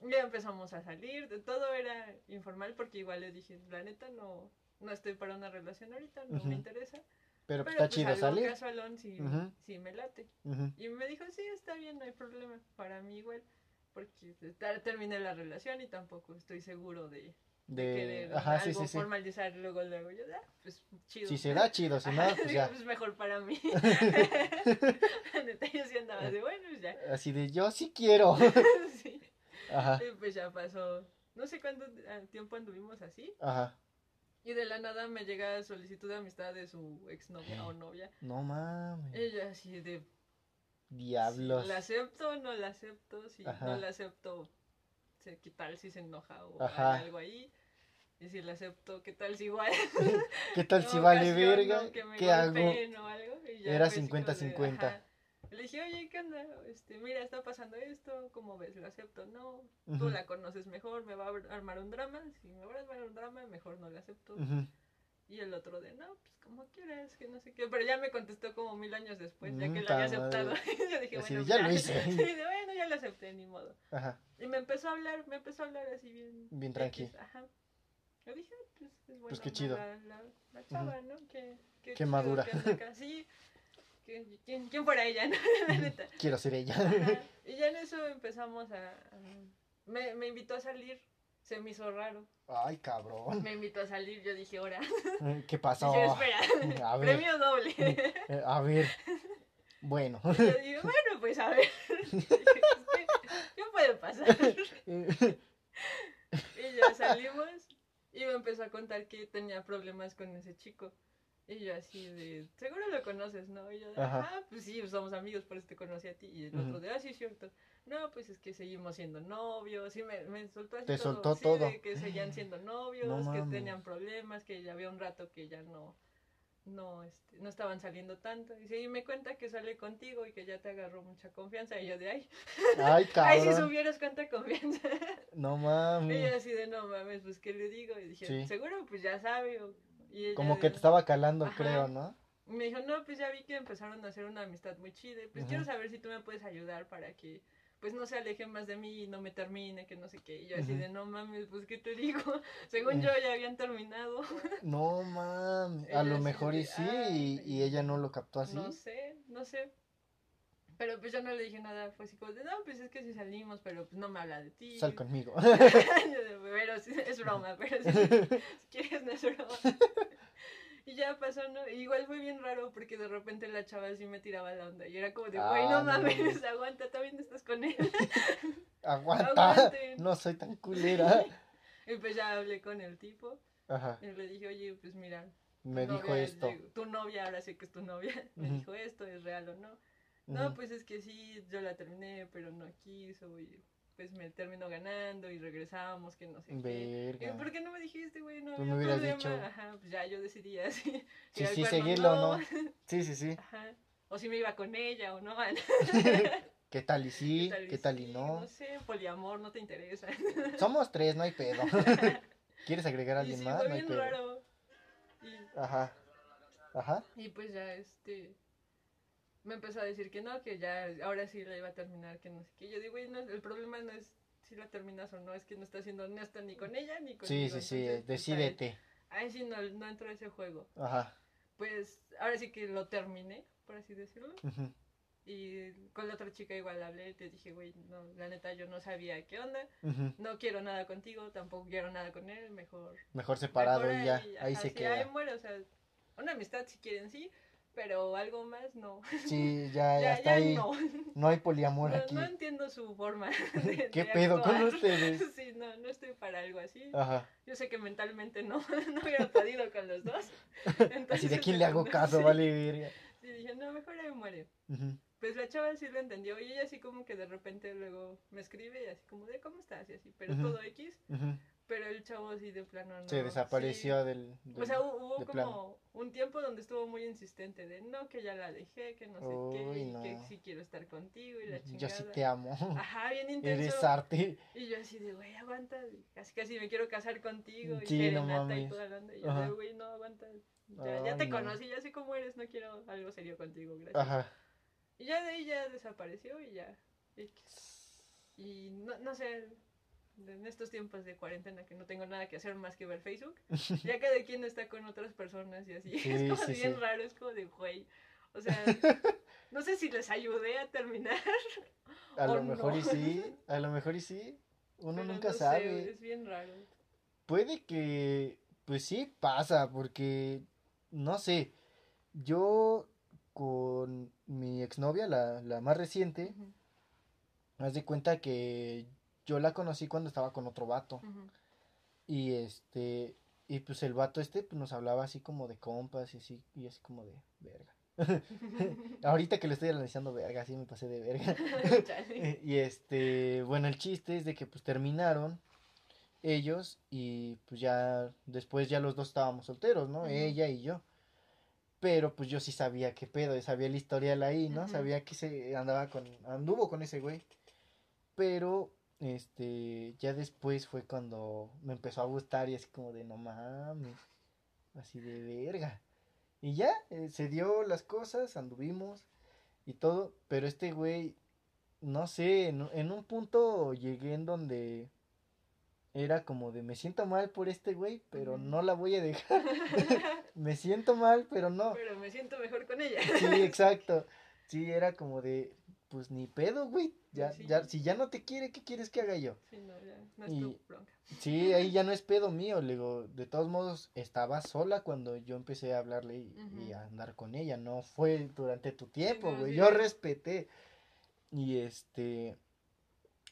ya empezamos a salir, todo era informal porque igual le dije, la neta no, no estoy para una relación ahorita, no Ujú. me interesa. Pero pues Pero está pues chido salir. casualón sí, Ujú. sí me late. Ujú. Y me dijo, sí, está bien, no hay problema, para mí igual. Porque ter- terminé la relación y tampoco estoy seguro de, de De. querer Ajá, sí, algo sí, sí. formalizar luego, luego. Yo, ah, pues chido. Si se da, chido. Si no, Ajá, pues ya. pues mejor para mí. Neta, yo sí andaba de bueno, pues ya. Así de yo sí quiero. sí. Ajá. Y pues ya pasó, no sé cuánto eh, tiempo anduvimos así. Ajá. Y de la nada me llega solicitud de amistad de su exnovia o novia. No mames. Ella así de, Diablos. ¿la acepto o no la acepto? Si Ajá. no la acepto, sé ¿qué tal si se enoja o Ajá. algo ahí? Y si la acepto, ¿qué tal si igual? ¿Qué tal no si vale verga? que me ¿Qué hago? o algo? Y ya Era fue así como de, 50-50. ajá. Le dije, oye, ¿qué onda? Este, mira, está pasando esto, ¿cómo ves? ¿Lo acepto? No, tú Ujú. la conoces mejor, me va a ar- armar un drama. Si me va a armar un drama, mejor no la acepto. Ujú. Y el otro de, no, pues como quieras, que no sé qué. Pero ya me contestó como mil años después, ya que lo había aceptado. yo dije, Así bueno, "Ya lo hice". Sí, bueno, ya lo acepté, ni modo. Ajá, Y me empezó a hablar, me empezó a hablar así bien. Bien tranqui. Ajá. Yo dije, ah, pues es bueno. Pues qué chido. La, la, la chava, ¿no? Que, que Qué chido madura. que. Sí. ¿Quién, ¿Quién fuera ella, no? La neta. quiero ser ella. Ajá. Y ya en eso empezamos a... a- me, me invitó a salir, se me hizo raro. Ay, cabrón. Me invitó a salir, yo dije, ahora. ¿Qué pasó? Dije, espera, A ver. premio doble. Eh, A ver. Bueno. Y yo dije, bueno, pues a ver. Dije, ¿qué, qué puede pasar? Y ya salimos y me empezó a contar que tenía problemas con ese chico. Y yo así de, seguro lo conoces, ¿no? Y yo de, Ajá. ah, pues sí, somos amigos, por eso te conocí a ti. Y el otro de, ah, sí, es cierto. No, pues es que seguimos siendo novios. Y me, me soltó así Te todo. soltó sí, todo. de que seguían siendo novios, No que tenían problemas, que ya había un rato que ya no, no, este, no estaban saliendo tanto. Y sí, y me cuenta que sale contigo y que ya te agarró mucha confianza. Y yo de, ay, Ay, ay, si cabrón. supieras cuánta confianza. No Y mames. ella así de no mames, pues qué le digo. Y dije, Sí. seguro, pues ya sabe. o- Y Como que te estaba calando, Ajá. creo, ¿no? Me dijo, no, pues ya vi que empezaron a hacer una amistad muy chida. Pues quiero saber si tú me puedes ayudar para que pues no se aleje más de mí y no me termine, que no sé qué. Y yo así de no mames, pues qué te digo. Según yo ya habían terminado. No mames. A lo mejor de, y sí, y ella no lo captó así. No sé, no sé. Pero pues yo no le dije nada, fue así como de, no, pues es que si salimos, pero pues no me habla de ti. Sal conmigo. Pero sí, es broma, pero sí, si quieres no es broma. Y ya pasó, ¿no? Y igual fue bien raro porque de repente la chava sí me tiraba la onda y era como de, güey, Ah, no no mames, aguanta, también estás con él. Aguanta. Aguanten. No soy tan culera. Y pues ya hablé con el tipo Ajá. y le dije, oye, pues mira, Me dijo novia es- esto. tu novia, ahora sé que es tu novia, me dijo esto, ¿es real o no? No, pues es que sí, yo la terminé, pero no quiso y pues me terminó ganando y regresamos, que no sé qué. ¿Por qué no me dijiste, güey? No Pues había me hubieras problema. dicho. Ajá, pues ya yo decidía si, Sí, sí, seguirlo o no. Sí, sí, sí. Ajá. O si me iba con ella o no. ¿Qué tal y sí? ¿Qué tal y sí? no? No sé, poliamor, no te interesa. Somos tres, no hay pedo. ¿Quieres agregar a y alguien sí, más? fue No hay pedo. raro. Y, Ajá. Ajá. y pues ya, este... Me empezó a decir que no, que ya, ahora sí la iba a terminar, que no sé qué. Yo digo, güey, no, el problema no es si la terminas o no, es que no estás siendo honesta ni con ella ni conmigo. Sí, sí, sí. entonces, pues, ahí- Decídete. Ahí sí no, no entró ese juego. Ajá. Pues ahora sí que lo terminé, por así decirlo. Ujú. Y con la otra chica igual hablé, te dije, güey, no, la neta yo no sabía qué onda, no quiero nada contigo, tampoco quiero nada con él, mejor. Mejor separado mejor y ya. ahí, Ahí ajá, se sí, queda. Ahí muere, o sea, una amistad si quieren sí, pero algo más no. Sí, ya, ya está ya ahí. no. No hay poliamor No, aquí. no entiendo su forma. de- ¿Qué de pedo con actuar. ustedes? Sí, no, no estoy para algo así. Ajá. Yo sé que mentalmente no, no hubiera podido con los dos. Así de Entonces, quién le hago caso, sí. vale, verga. Sí, dije, no, mejor ahí muere. Ujú. Pues la chava sí lo entendió y ella así como que de repente luego me escribe y así como de cómo estás y así, pero Ujú. todo X, Ujú. Pero el chavo sí de plano no. Se desapareció del, sí. del- O sea, hu- hubo como plano. un tiempo donde estuvo muy insistente de no, que ya la dejé, que no sé qué, Uy, y no. que sí quiero estar contigo y la Yo chingada. sí te amo. Ajá, bien intenso. Eres arte. Y yo así de, güey, aguanta, casi casi me quiero casar contigo y Sí, no y mames. toda la onda. Y yo Ajá. de, güey, no, aguanta. Ya, ya te no. conocí, ya sé cómo eres, no quiero algo serio contigo, gracias. Ajá. Y ya de ahí ya desapareció y ya. X. Y no, no sé, en estos tiempos de cuarentena que no tengo nada que hacer más que ver Facebook, ya cada quien está con otras personas y así. Sí, es como sí, bien sí. raro, es como de, güey. O sea, no sé si les ayudé a terminar. A ¿O lo mejor y sí. A lo mejor y sí. Uno pero nunca no sé, sabe. es bien raro. Puede que, pues sí pasa, porque, no sé, yo con mi exnovia, la, la más reciente, Ujú, haz de cuenta que yo la conocí cuando estaba con otro vato. Y este, y pues el vato este pues, nos hablaba así como de compas y así, y así como de verga. Ahorita que le estoy analizando verga, sí me pasé de verga. Y este, bueno, el chiste es de que pues terminaron ellos y pues ya después ya los dos estábamos solteros, ¿no? Ella y yo. Pero pues yo sí sabía qué pedo, sabía el historial ahí, ¿no? Sabía que se andaba con anduvo con ese güey. Pero este, ya después fue cuando me empezó a gustar y así como de no mames. así de verga. Y ya, eh, se dio las cosas, anduvimos y todo, pero este güey, no sé, en, en un punto llegué en donde era como de me siento mal por este güey, pero no la voy a dejar. me siento mal, pero no. Pero me siento mejor con ella. Sí, exacto. Sí, era como de, pues ni pedo, güey. Ya, Sí. ya, si ya no te quiere, ¿qué quieres que haga yo? Sí, no, ya, no es Y- tu bronca. Sí, ahí ya no es pedo mío. Le digo, de todos modos, estaba sola cuando yo empecé a hablarle y, a andar con ella. No fue durante tu tiempo, güey. sí. Yo respeté. Y este.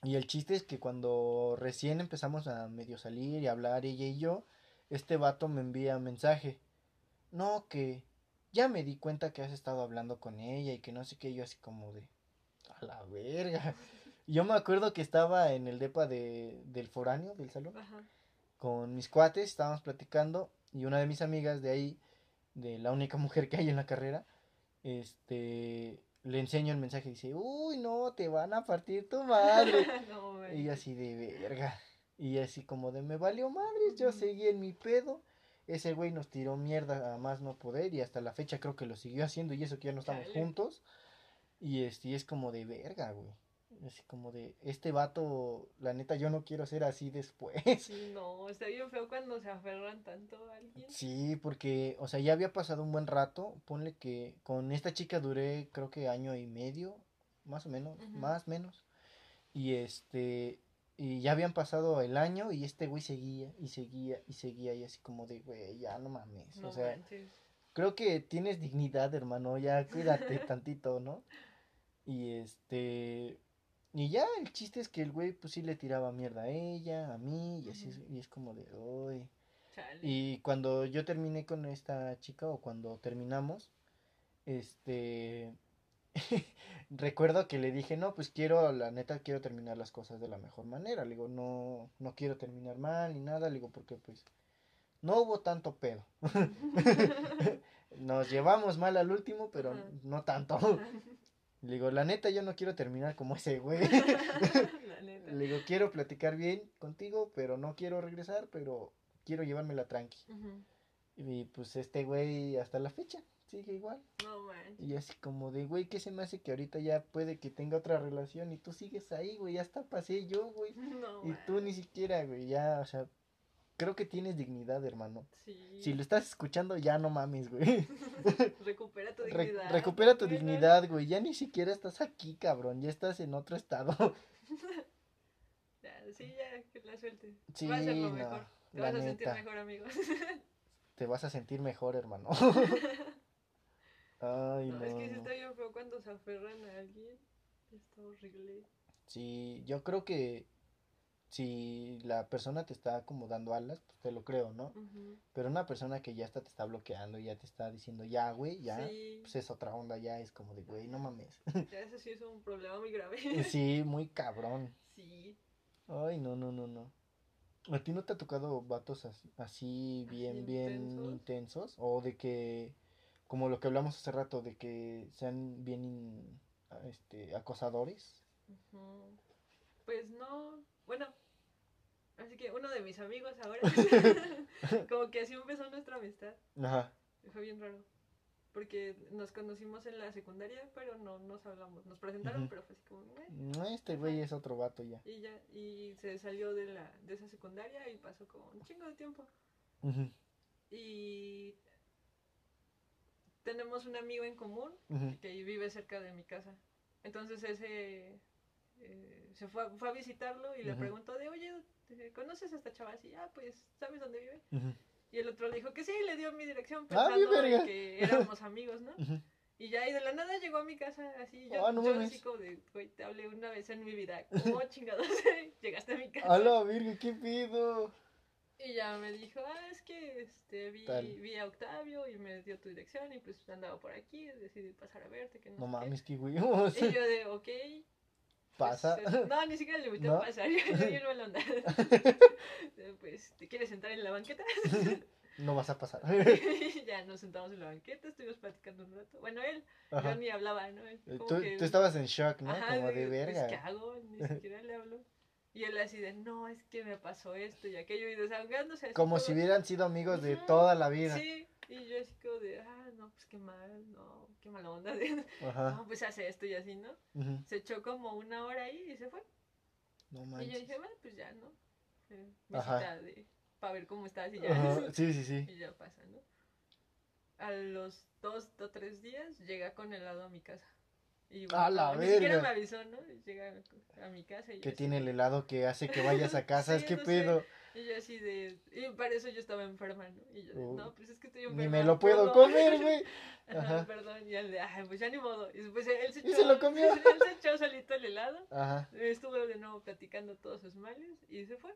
Y el chiste es que cuando recién empezamos a medio salir y hablar ella y yo, este vato me envía mensaje. No, que ya me di cuenta que has estado hablando con ella y que no sé qué, yo así como de a la verga. Yo me acuerdo que estaba en el depa de, del foráneo, del salón, Ajá. con mis cuates, estábamos platicando y una de mis amigas de ahí, de la única mujer que hay en la carrera, este, le enseño el mensaje y dice, uy, no, te van a partir tu madre. no, Y así de verga. Y así como de me valió madres, yo seguí en mi pedo. Ese güey nos tiró mierda a más no poder y hasta la fecha creo que lo siguió haciendo y eso que ya no estamos juntos. Y este y es como de verga, güey. Así como de este vato, la neta yo no quiero ser así después. Sí, no, está bien feo cuando se aferran tanto a alguien. Sí, porque, o sea, ya había pasado un buen rato. Ponle que con esta chica duré creo que año y medio, más o menos, Ujú. más menos. Y este, y ya habían pasado el año y este güey seguía y seguía y seguía y así como de, güey, ya no mames. No o sea, manches. Creo que tienes dignidad, hermano, ya cuídate tantito, ¿no? Y este, y ya el chiste es que el güey pues sí le tiraba mierda a ella, a mí y así, y es como de. Chale. Y cuando yo terminé con esta chica o cuando terminamos, este, recuerdo que le dije, no, pues quiero, la neta, quiero terminar las cosas de la mejor manera. Le digo, no, no quiero terminar mal ni nada. Le digo, porque pues no hubo tanto pedo. Nos llevamos mal al último, pero no tanto. Le digo, la neta, yo no quiero terminar como ese güey. La neta. Le digo, quiero platicar bien contigo, pero no quiero regresar, pero quiero llevármela tranqui. Y pues este güey hasta la fecha sigue igual. No. Y así como de, güey, ¿qué se me hace que ahorita ya puede que tenga otra relación y tú sigues ahí, güey? Ya hasta pasé yo, güey. No Y tú ni siquiera, güey, ya, o sea, creo que tienes dignidad, hermano. Sí. Si lo estás escuchando, ya no mames, güey. Recupera tu Re- dignidad. recupera tu dignidad, güey. Ya ni siquiera estás aquí, cabrón. Ya estás en otro estado. ya, sí, ya, que la suelte. Sí, Va a ser lo no, mejor. Te vas a sentir mejor, amigos. Te vas a sentir mejor, hermano. Ay, No, no. es que sí está bien feo cuando se aferran a alguien. Está horrible. Sí, yo creo que si la persona te está como dando alas, pues te lo creo, ¿no? Pero una persona que ya hasta te está bloqueando, ya te está diciendo, ya, güey, ya, Sí, pues es otra onda, ya es como de, güey, no mames. ya eso sí es un problema muy grave. Sí, muy cabrón. Sí. Ay, no, no, no, no. ¿A ti no te ha tocado vatos as- así bien, Así bien intensos. intensos? O de que, como lo que hablamos hace rato, de que sean bien in- este, acosadores. Pues no, bueno, así que uno de mis amigos ahora, como que así empezó nuestra amistad, Ajá. fue bien raro, porque nos conocimos en la secundaria, pero no nos hablamos, nos presentaron, pero fue así como, "Eh", No, este güey es otro vato ya. y ya, y se salió de la, de esa secundaria y pasó como un chingo de tiempo, Ujú, y tenemos un amigo en común que vive cerca de mi casa. Entonces ese eh, se fue a, fue a visitarlo y le preguntó de, oye, ¿te- ¿conoces a esta chava? Así, ah, pues, ¿sabes dónde vive? Y el otro le dijo que sí, le dio mi dirección Ah, pensando en verga. que éramos amigos, ¿no? Y ya, y de la nada llegó a mi casa así, yo, Ah, no yo así como de, güey, te hablé una vez en mi vida, ¿cómo chingados llegaste a mi casa? A la virgen, qué pido. Y ya me dijo, ah, es que este, vi, vi a Octavio y me dio tu dirección y pues andaba por aquí, decidí pasar a verte, que no, No sé qué". mames, qué huevos. Y yo de, ok. Pasa. pues, es- no, ni siquiera le a pasar. Yo, yo onda. Eh, pues, ¿te quieres sentar en la banqueta? No vas a pasar. Ya nos sentamos en la banqueta, estuvimos platicando un rato. Bueno, él, Ajá. yo ni hablaba, ¿no? Él Eh, como Tú, que- tú estabas en shock, ¿no? Ajá, Como de pues, ¿qué verga. hago? Ni siquiera le hablo. Y él así de, no, es que me pasó esto y aquello, y desahogándose. Así Como todo. si hubieran sido amigos de toda la vida. Sí, y yo así como de, ah, no, pues qué mal, no, qué mala onda. Ajá. No, pues hace esto y así, ¿no? ujú. Se echó como una hora ahí y se fue. No Y yo manches. dije, bueno, pues ya, ¿no? Eh, visita de, para ver cómo estás y ya. Ajá, Sí, sí, sí. Y ya pasa, ¿no? A los dos o tres días llega con helado a mi casa. Y ¡A la Ni siquiera verga! me avisó, ¿no? Llega a mi casa y yo Que así- tiene el helado que hace que vayas a casa. Sí, es que no sé. Y yo así de... Y para eso yo estaba enferma, ¿no? Y yo de, Uh, no, pues es que estoy Ni enferma. me lo puedo perdón". comer, güey. Ajá, perdón. Y él de, ay, pues ya ni modo. Y después él se Y echó... se lo comió. Él se echó solito el helado. Ajá, Estuvo de nuevo platicando todos sus males y se fue.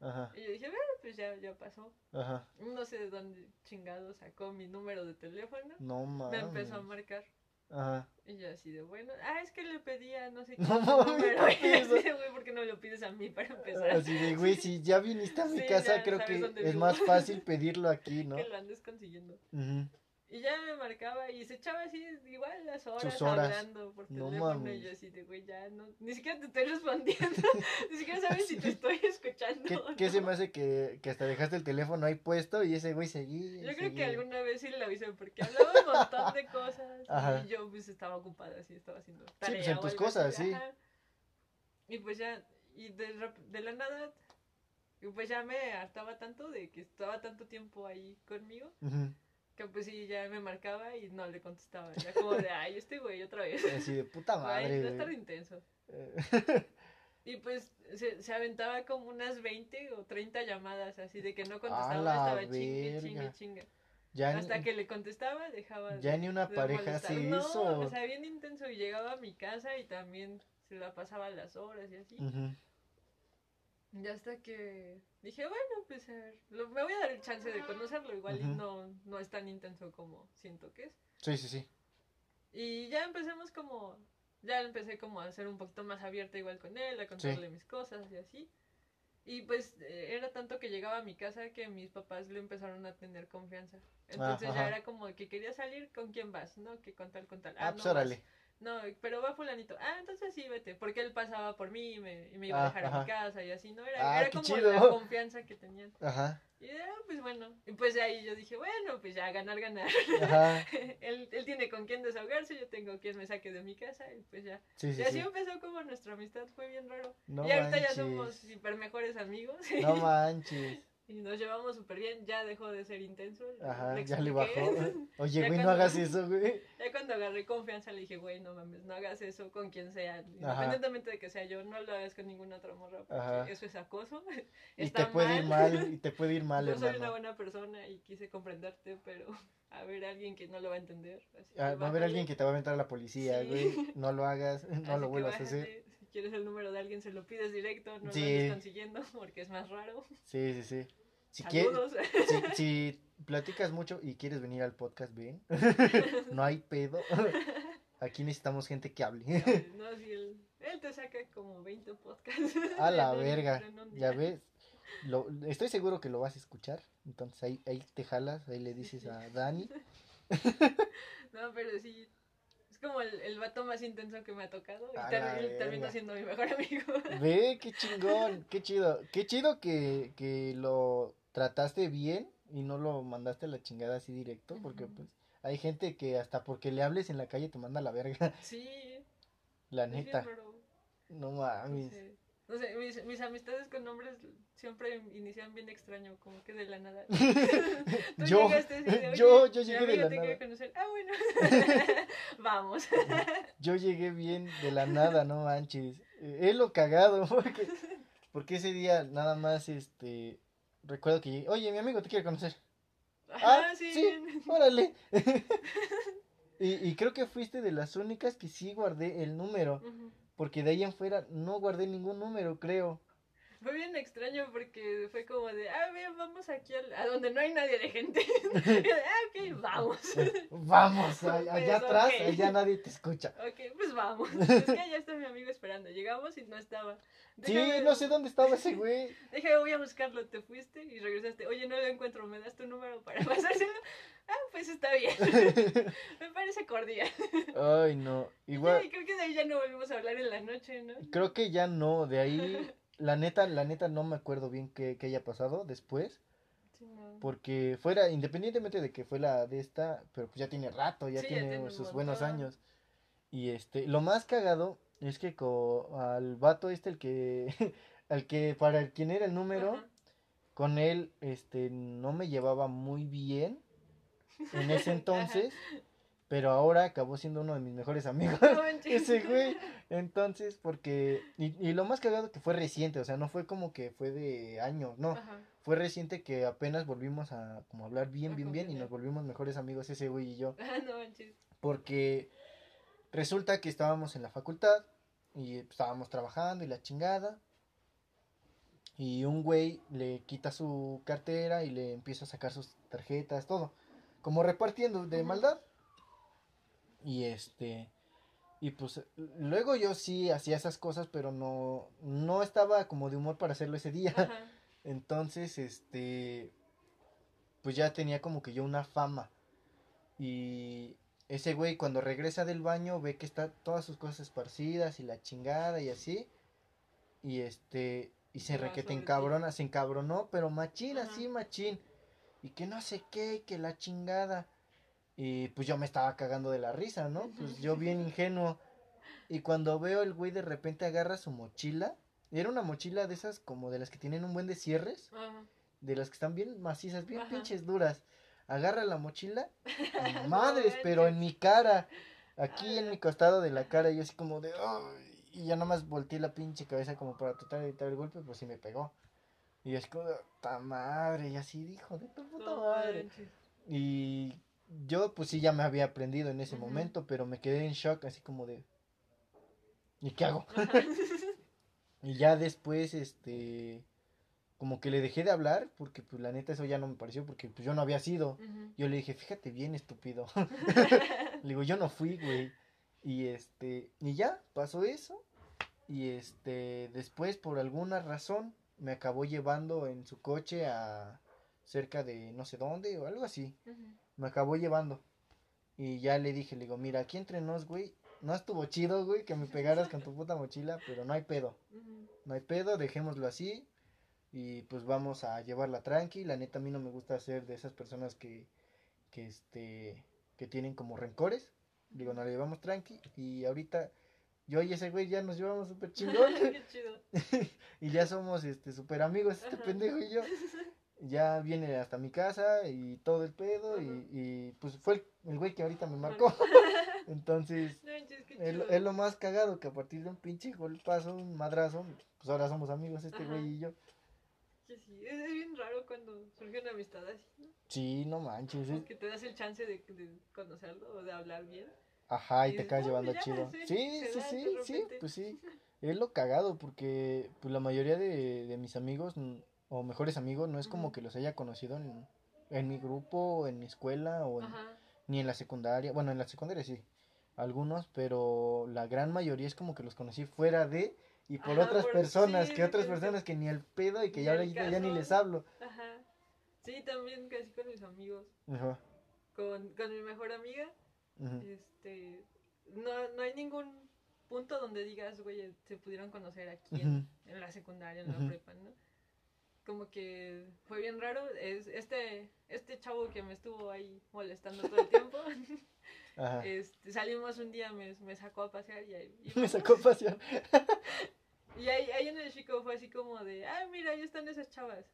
ajá, Y yo dije, bueno, pues ya, ya pasó. ajá. No sé de dónde chingado sacó mi número de teléfono. No Me empezó a mames. marcar. Ajá. Y yo así de, bueno, ah, es que le pedía no sé qué No número. Y ¿qué así de, güey, ¿por qué no me lo pides a mí para empezar? Así de, güey, si ya viniste a mi Sí, casa, creo que es vivo. más fácil pedirlo aquí, ¿no? Que lo andes consiguiendo. Ujú. Y ya me marcaba y se echaba así igual las horas, hablando por No teléfono y mames. yo así de güey ya no, ni siquiera te estoy respondiendo, ni siquiera sabes si te estoy escuchando. ¿Qué, o qué no. se me hace que, que hasta dejaste el teléfono ahí puesto y ese güey seguía? y Yo creo que alguna vez sí lo avisé porque hablaba un montón de cosas Ajá. y yo pues estaba ocupada así, estaba haciendo pues, tarea en o tus algo cosas, así, sí. ajá. Y pues ya, y de, de la nada, y pues ya me hartaba tanto de que estaba tanto tiempo ahí conmigo Ujú. Que pues sí, ya me marcaba y no le contestaba. Ya como de, ay, este güey otra vez. Así de puta Ay, madre, va a estar intenso. Eh, Y pues se, se aventaba como unas 20 o 30 llamadas así de que no contestaba, estaba chingue, chingue, chingue. ya, Hasta ni, que le contestaba, dejaba ya de- ni una de pareja hace no, eso. o sea, bien intenso y llegaba a mi casa y también se la pasaba las horas y así. Ujú. Y hasta que dije, bueno, pues a ver, lo- me voy a dar el chance de conocerlo, igual y no, no es tan intenso como siento que es. Sí, sí, sí. Y ya empecemos como, ya empecé como a ser un poquito más abierta igual con él, a contarle mis cosas y así. Y pues eh, era tanto que llegaba a mi casa que mis papás le empezaron a tener confianza. Entonces Ah, ajá. ya era como que quería salir, ¿con quién vas? ¿No? Que con tal, con tal. Ah, Ah, pues no vas. No, pero va fulanito. Ah, entonces sí, vete. Porque él pasaba por mí y me, y me iba Ah, a dejar a mi casa y así, ¿no? Era, Ah, era como chido. la confianza que tenían. Ajá, Y ah, pues bueno. Y pues ahí yo dije, bueno, pues ya ganar, ganar. ajá. él, él tiene con quién desahogarse, yo tengo quien me saque de mi casa y pues ya. Sí, sí, y así sí. empezó como nuestra amistad, fue bien raro. No y ahorita manches. ya somos hiper mejores amigos. No manches. Y nos llevamos súper bien, ya dejó de ser intenso. Ajá, le ya le bajó. Oye, Ya güey, no hagas eso, güey. Ya cuando agarré confianza le dije, güey, no mames, no hagas eso con quien sea. Independientemente de que sea yo, no lo hagas con ninguna otra morra. Porque eso es acoso. Y está te puede ir mal, y te puede ir mal, yo soy una buena persona y quise comprenderte, pero a ver alguien que no lo va a entender. así Ah, va a haber alguien que te va a aventar a la policía, Sí. güey. No lo hagas, no Así lo vuelvas a hacer. Quieres el número de alguien, se lo pides directo, no Sí. lo andes consiguiendo porque es más raro. Sí, sí, sí. Si, quieres, si, si platicas mucho y quieres venir al podcast, ven. no hay pedo. Aquí necesitamos gente que hable. no, si él, él te saca como 20 podcasts. A la verga. Ya ves. Lo, estoy seguro que lo vas a escuchar. Entonces ahí, ahí te jalas, ahí le dices a Dani. No, pero sí. Es como el, el vato más intenso que me ha tocado. Y ter- la él termina verga. siendo mi mejor amigo. Ve, qué chingón, qué chido. Qué chido que, que lo trataste bien y no lo mandaste a la chingada así directo. Porque pues hay gente que hasta porque le hables en la calle te manda a la verga. Sí, La neta. No No mames. No sé, mis, mis amistades con hombres siempre inician bien extraño, como que de la nada. Tú Yo, llegaste así de, yo, "Oye, yo llegué de la te nada. conocer. Ah, bueno. Vamos. Yo llegué bien de la nada, no manches. Eh, Es lo cagado, porque, porque ese día nada más, este, recuerdo que llegué, oye, mi amigo te quiere conocer. Ah, Ah, sí. sí. Órale. y, y creo que fuiste de las únicas que sí guardé el número, Ujú. Porque de ahí en fuera no guardé ningún número, creo. Fue bien extraño porque fue como de, ah, bien, vamos aquí al- a donde no hay nadie de gente. De, ah, ok, vamos. Vamos, a- allá Pues, atrás, ok. allá nadie te escucha. Ok, pues vamos. Es que ya está mi amigo esperando. Llegamos y no estaba. Sí, Déjame- no sé dónde estaba ese güey. Déjame, voy a buscarlo. Te fuiste y regresaste. Oye, no lo encuentro. ¿Me das tu número para pasárselo? Ah, pues está bien. Me parece cordial. Ay, no. Igual, Y creo que de ahí ya no volvimos a hablar en la noche, ¿no? creo que ya no, de ahí la neta, la neta no me acuerdo bien qué, qué haya pasado después. Sí, no. Porque fuera, independientemente de que fue la de esta, pero pues ya tiene rato, ya Sí, ya tiene sus buenos años. Y este, lo más cagado es que co- al vato este, el que, al que, para el quien era el número, con él, este, no me llevaba muy bien en ese entonces, pero ahora acabó siendo uno de mis mejores amigos. No. Ese güey, entonces, porque, y, y lo más cagado que fue reciente, o sea, no fue como que fue de años, no, Ajá. fue reciente que apenas volvimos a como hablar bien, A bien, bien y nos volvimos mejores amigos ese güey y yo. Ah, no manches. Porque resulta que estábamos en la facultad y estábamos trabajando y la chingada. Y un güey le quita su cartera y le empieza a sacar sus tarjetas, todo. Como repartiendo de maldad. Y este. Y pues luego yo sí hacía esas cosas, pero no, no estaba como de humor para hacerlo ese día. Ajá. Entonces, este, pues ya tenía como que yo una fama. Y ese güey cuando regresa del baño ve que está todas sus cosas esparcidas y la chingada y así. Y este, y se requete encabrona, se encabronó, pero machín, Ajá. así machín. Y que no sé qué, y que la chingada. Y pues yo me estaba cagando de la risa, ¿no? Pues yo bien ingenuo. Y cuando veo el güey de repente agarra su mochila. y Era una mochila de esas como de las que tienen un buen de cierres. Ajá. De las que están bien macizas, bien Ajá. pinches duras. Agarra la mochila. y No madres, pero en mi cara. Aquí en mi costado de la cara. Yo así como de... Y ya nomás volteé la pinche cabeza como para tratar de evitar el golpe. Pues sí me pegó. Y así como. ¡Ta madre! Y así dijo, de tu puta No madre. manches. Y yo pues sí ya me había aprendido en ese momento, pero me quedé en shock así como de... ¿Y qué hago? Y ya después, este... Como que le dejé de hablar, porque pues la neta eso ya no me pareció, porque pues yo no había sido. Yo le dije, fíjate bien, estúpido. le digo, yo no fui, güey. Y este, y ya, pasó eso. Y este, después por alguna razón me acabó llevando en su coche a cerca de no sé dónde o algo así. Me acabó llevando. Y ya le dije, le digo, mira, aquí entre nos, güey, no estuvo chido, güey, que me pegaras con tu puta mochila, pero no hay pedo. No hay pedo, dejémoslo así. Y pues vamos a llevarla tranqui. La neta a mí no me gusta ser de esas personas que, que este, que tienen como rencores. Digo, no la llevamos tranqui. Y ahorita yo y ese güey ya nos llevamos súper chingón. Qué chido. y ya somos este súper amigos, este pendejo y yo. Ya viene hasta mi casa y todo el pedo. Y, Ajá. y, pues fue el, el güey que ahorita me marcó. Entonces, No es, lo- chido. es lo más cagado que a partir de un pinche golpazo, un madrazo, pues ahora somos amigos este Ajá. güey y yo. Sí, sí, es, es bien raro cuando surge una amistad así, ¿no? Sí, no manches. Es- que te das el chance de, de conocerlo o de hablar bien. Ajá, y y te acabas "No, llevando ya, chido. sí, Sí, sí, sí, sí, repente". pues sí. Es lo cagado porque pues la mayoría de, de mis amigos o mejores amigos no es como que los haya conocido en, en mi grupo, en mi escuela o en- ni en la secundaria. Bueno, en la secundaria sí, algunos, pero la gran mayoría es como que los conocí fuera de y por Ajá, otras por- personas, sí, que otras personas que ni el pedo y que ya, al ahora ya, ya ni les hablo. Ajá. Sí, también casi con mis amigos. Ajá, Con, con mi mejor amiga, este, no, no hay ningún punto donde digas, güey, se pudieron conocer aquí en, en la secundaria, en la prepa, ¿no? Como que fue bien raro. Es este, este chavo que me estuvo ahí molestando todo el tiempo. Ajá. este, salimos un día, me, me sacó a pasear y, ahí- y, Me sacó a pasear. y ahí, ahí en el chico fue así como de, ah, mira, ahí están esas chavas.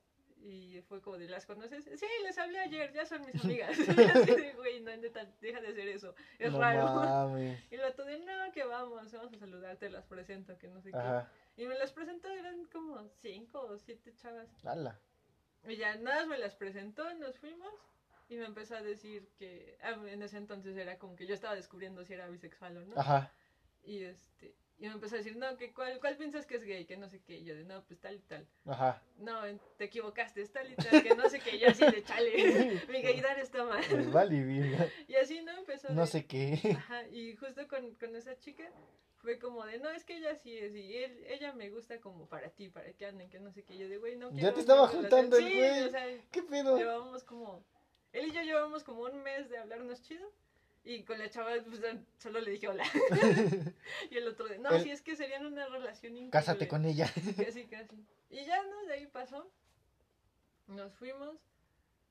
Y fue como de, ¿las conoces? Sí, les hablé ayer, ya son mis amigas. Y así de, güey, no, neta, deja de hacer eso. Es no raro. mames. Y vato de, no, que vamos, vamos a saludarte, las presento, que no sé Ajá, qué. Y me las presentó, eran como cinco o siete chavas. ala. Y ya nada más me las presentó, nos fuimos. Y me empezó a decir que ah, en ese entonces era como que yo estaba descubriendo si era bisexual o no. Ajá. Y este y me empezó a decir, no, que cuál, ¿cuál piensas que es gay? Que no sé qué. Y yo de, no, pues tal y tal. Ajá. No, te equivocaste, es tal y tal, que no sé qué. Yo así de chale, mi gaydar está mal. El vale, virga. Y así, ¿no? Empezó No de- sé qué. Ajá, y justo con, con esa chica fue como de, no, es que ella sí es, y él, ella me gusta como para ti, para que anden, que no sé qué. Yo de, güey, no Ya quiero te estaba una relación". juntando el Sí, güey. o sea, ¿Qué pedo? llevábamos como, él y yo llevamos como un mes de hablarnos chido, Y con la chava, pues solo le dije hola. y el otro de, no, El- si es que serían una relación increíble. Cásate con ella. Casi, casi. Y ya, ¿no? De ahí pasó. Nos fuimos.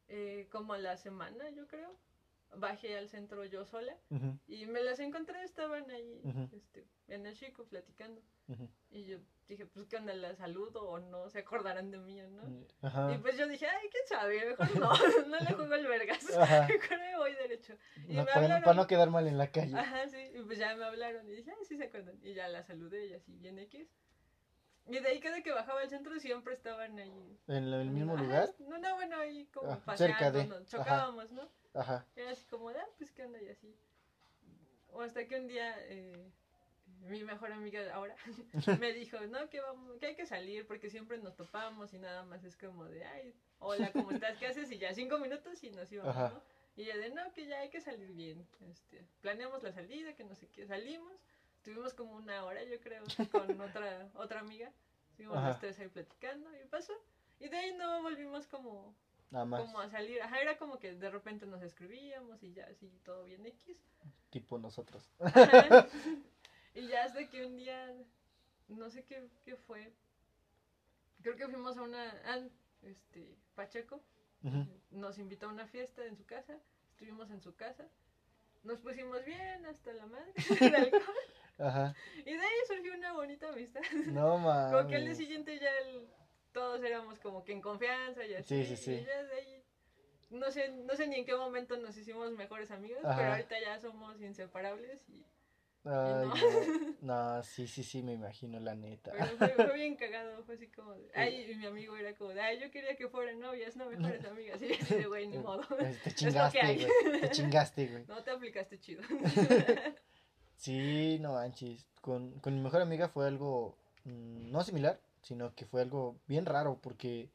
eh, como a la semana, yo creo. Bajé al centro yo sola. Y me las encontré, estaban ahí este, en el chico platicando. Y yo dije, pues, ¿qué onda? ¿La saludo o no? Se acordarán de mí o no. Y Ajá. pues yo dije, ay, quién sabe, mejor no, no le juego el vergas. Mejor me voy derecho. Y No, me para, no- hablaron. para no quedar mal en la calle. Ajá, sí, y pues ya me hablaron y dije, ay, sí se acuerdan. Y ya la saludé y así, bien X. Y de ahí cada que bajaba al centro siempre estaban ahí. ¿En el mismo Ajá, lugar? No, no, bueno, ahí como Ah, paseando, cerca de, nos ajá. chocábamos, ¿no? Ajá. Era así como, ah, pues qué onda y así. O hasta que un día eh, mi mejor amiga de ahora me dijo, no, que, vamos, que hay que salir porque siempre nos topamos y nada más es como de, ay, hola, ¿cómo estás? ¿Qué haces? Y ya cinco minutos y nos íbamos, Ajá. ¿no? Y ella de, no, que ya hay que salir bien. Este, planeamos la salida, que no sé qué, salimos. Estuvimos como una hora, yo creo, con otra, otra amiga. Estuvimos los tres ahí platicando y pasó. Y de ahí no volvimos como Nada más. como a salir. Ajá, era como que de repente nos escribíamos y ya así todo bien X. Tipo nosotros. Ajá. Y ya hasta que un día, no sé qué, qué fue. Creo que fuimos a una, este, Pacheco. Nos invitó a una fiesta en su casa. Estuvimos en su casa. Nos pusimos bien hasta la madre de alcohol. Ajá. Y de ahí surgió una bonita amistad. No mames. Como que al día siguiente ya el- todos éramos como que en confianza y así. Sí, sí, sí. Y ya de ahí, no sé, no sé ni en qué momento nos hicimos mejores amigos, Ajá. pero ahorita ya somos inseparables y Ay, no. no. Sí, sí, sí, me imagino, la neta. pero fue, fue bien cagado, fue así como de, ay, y mi amigo era como de, ay, yo quería que fueran novias, no mejores amigas, y yo de güey, ni modo. Pues, Te chingaste, güey. Te chingaste, güey. No te aplicaste chido. Sí, no manches. Con, con mi mejor amiga fue algo mm, no similar, sino que fue algo bien raro porque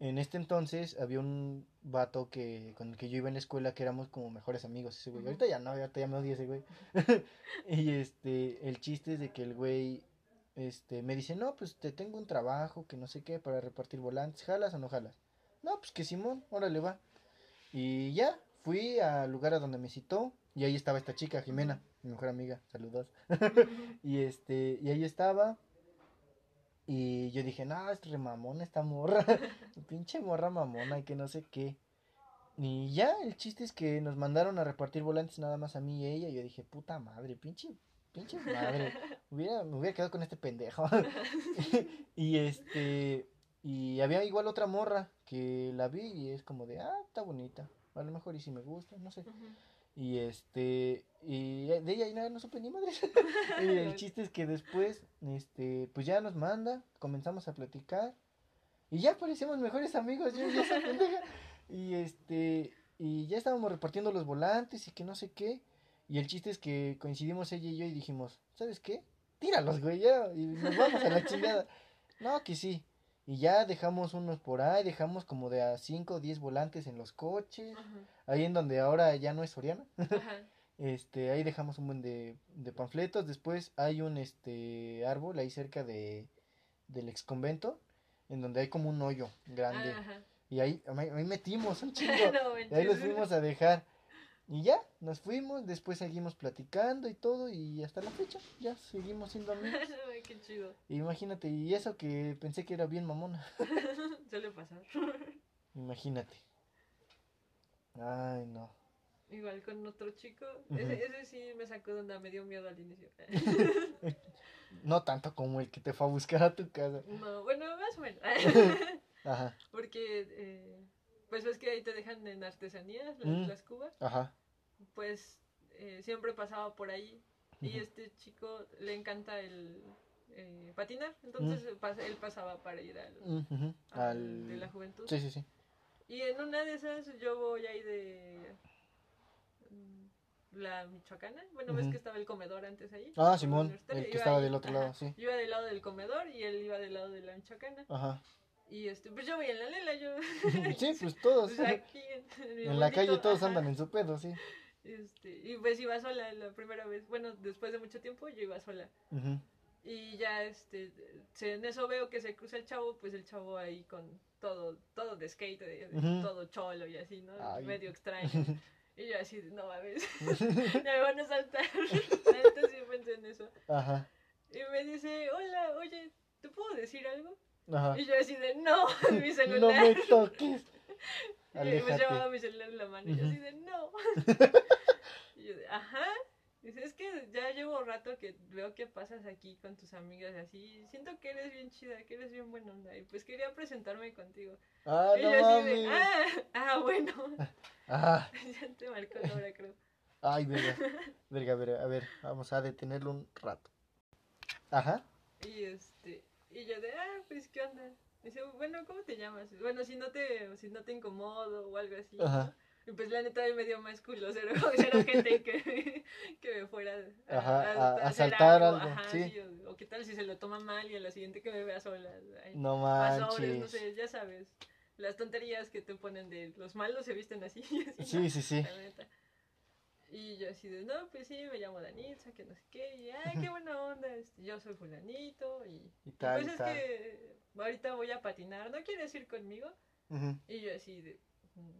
en este entonces había un vato que con el que yo iba en la escuela que éramos como mejores amigos ese güey. Ujú. Ahorita ya no, ahorita ya me odia ese güey. y este, el chiste es de que el güey este me dice, "No, pues te tengo un trabajo que no sé qué para repartir volantes, ¿jalas o no jalas?" No, pues que Simón, órale va. Y ya, fui al lugar a donde me citó y ahí estaba esta chica, Jimena, mi mejor amiga, saludos. Y este, y ahí estaba. Y yo dije, no, es re mamona esta morra. Pinche morra mamona y que no sé qué. Y ya, el chiste es que nos mandaron a repartir volantes nada más a mí y a ella. Y yo dije, puta madre, pinche, pinche madre. Hubiera, me hubiera quedado con este pendejo. y este, y había igual otra morra que la vi y es como de, ah, está bonita. A lo mejor y si me gusta, no sé. Y este, y de ella y nada, no supe ni madre. y el chiste es que después, este, pues ya nos manda, comenzamos a platicar. Y ya parecíamos mejores amigos, yo y esa pendeja. Y este, y ya estábamos repartiendo los volantes y que no sé qué. Y el chiste es que coincidimos ella y yo y dijimos, ¿sabes qué? Tíralos, güey, ya, y nos vamos a la chingada. No, que sí. Y ya dejamos unos por ahí, dejamos como de a 5 o 10 volantes en los coches. Ajá. Ahí en donde ahora ya no es Soriana. Ajá. Este, ahí dejamos un buen de, de panfletos. Después hay un este árbol ahí cerca de del ex convento, en donde hay como un hoyo grande. Ajá. Y ahí, ahí metimos un chingo. No Y ahí los fuimos a dejar. Y ya, nos fuimos, después seguimos platicando y todo, y hasta la fecha, ya seguimos siendo amigos. Ay, qué chido. Imagínate, y eso que pensé que era bien mamona. Suele pasar. Imagínate. Ay, no. Igual con otro chico. Ese, ese sí me sacó de onda, me dio miedo al inicio. No tanto como el que te fue a buscar a tu casa. no, bueno, más o menos. Ajá, Porque, eh, pues ves que ahí te dejan en artesanías las, Mm. las cubas. ajá. Pues eh, siempre pasaba por ahí. Y este chico le encanta el eh, patinar. Entonces pas- él pasaba para ir al, Mm, al Al... de la juventud. Sí, sí, sí. Y en una de esas yo voy ahí de mm, la Michoacana. Bueno, ves que estaba el comedor antes ahí. Ah, Simón, el que estaba ahí, del otro ajá. lado, sí. Yo iba del lado del comedor y él iba del lado de la Michoacana. Ajá. Y este, pues yo voy en la lela, yo. Sí, pues todos. pues aquí en, En la calle todos ajá. andan en su pedo, sí. Este, y pues iba sola la primera vez. Bueno, después de mucho tiempo yo iba sola. Ujú. Y ya este, en eso veo que se cruza el chavo, pues el chavo ahí con todo, todo de skate, de- de- Ujú. todo cholo y así, ¿no? Ay. Medio extraño. Y yo así, no mames, me van a saltar. Neta sí pensé en eso. Ajá. Y me dice, hola, oye, ¿te puedo decir algo? Ajá. Y yo así de, no, mi No celular. me toques. Y me llevaba mi celular en la mano. Y yo así de, no. y yo de, ajá. Dice, es que ya llevo rato que veo que pasas aquí con tus amigas así. Siento que eres bien chida, que eres bien buena onda. Y pues quería presentarme contigo. Ah, y no yo así de, ah, ah, bueno. Ah, ya te marcó la hora, creo. ay, verga. Verga, verga. A ver, vamos a detenerlo un rato. Ajá. Y este, y yo de, ah, pues, ¿qué onda? Dice, bueno, ¿cómo te llamas? Bueno, si no te, si no te incomodo o algo así. Ajá. Y pues la neta me dio más culo cero, cero gente que, que me fuera a, Ajá, a- saltar algo, Ajá, sí. sí, o, o qué tal si se lo toma mal y a la siguiente que me vea sola. No más sobres, no manches. sé, ya sabes. Las tonterías que te ponen de los malos se visten así. así, Sí, ¿no? sí, sí. Yo así de, no, pues sí, me llamo Danitza, que no sé qué, y ay, qué buena onda, este, yo soy fulanito, y, Y y tal, pues y es tal. que ahorita voy a patinar, ¿no quieres ir conmigo? Y yo así de,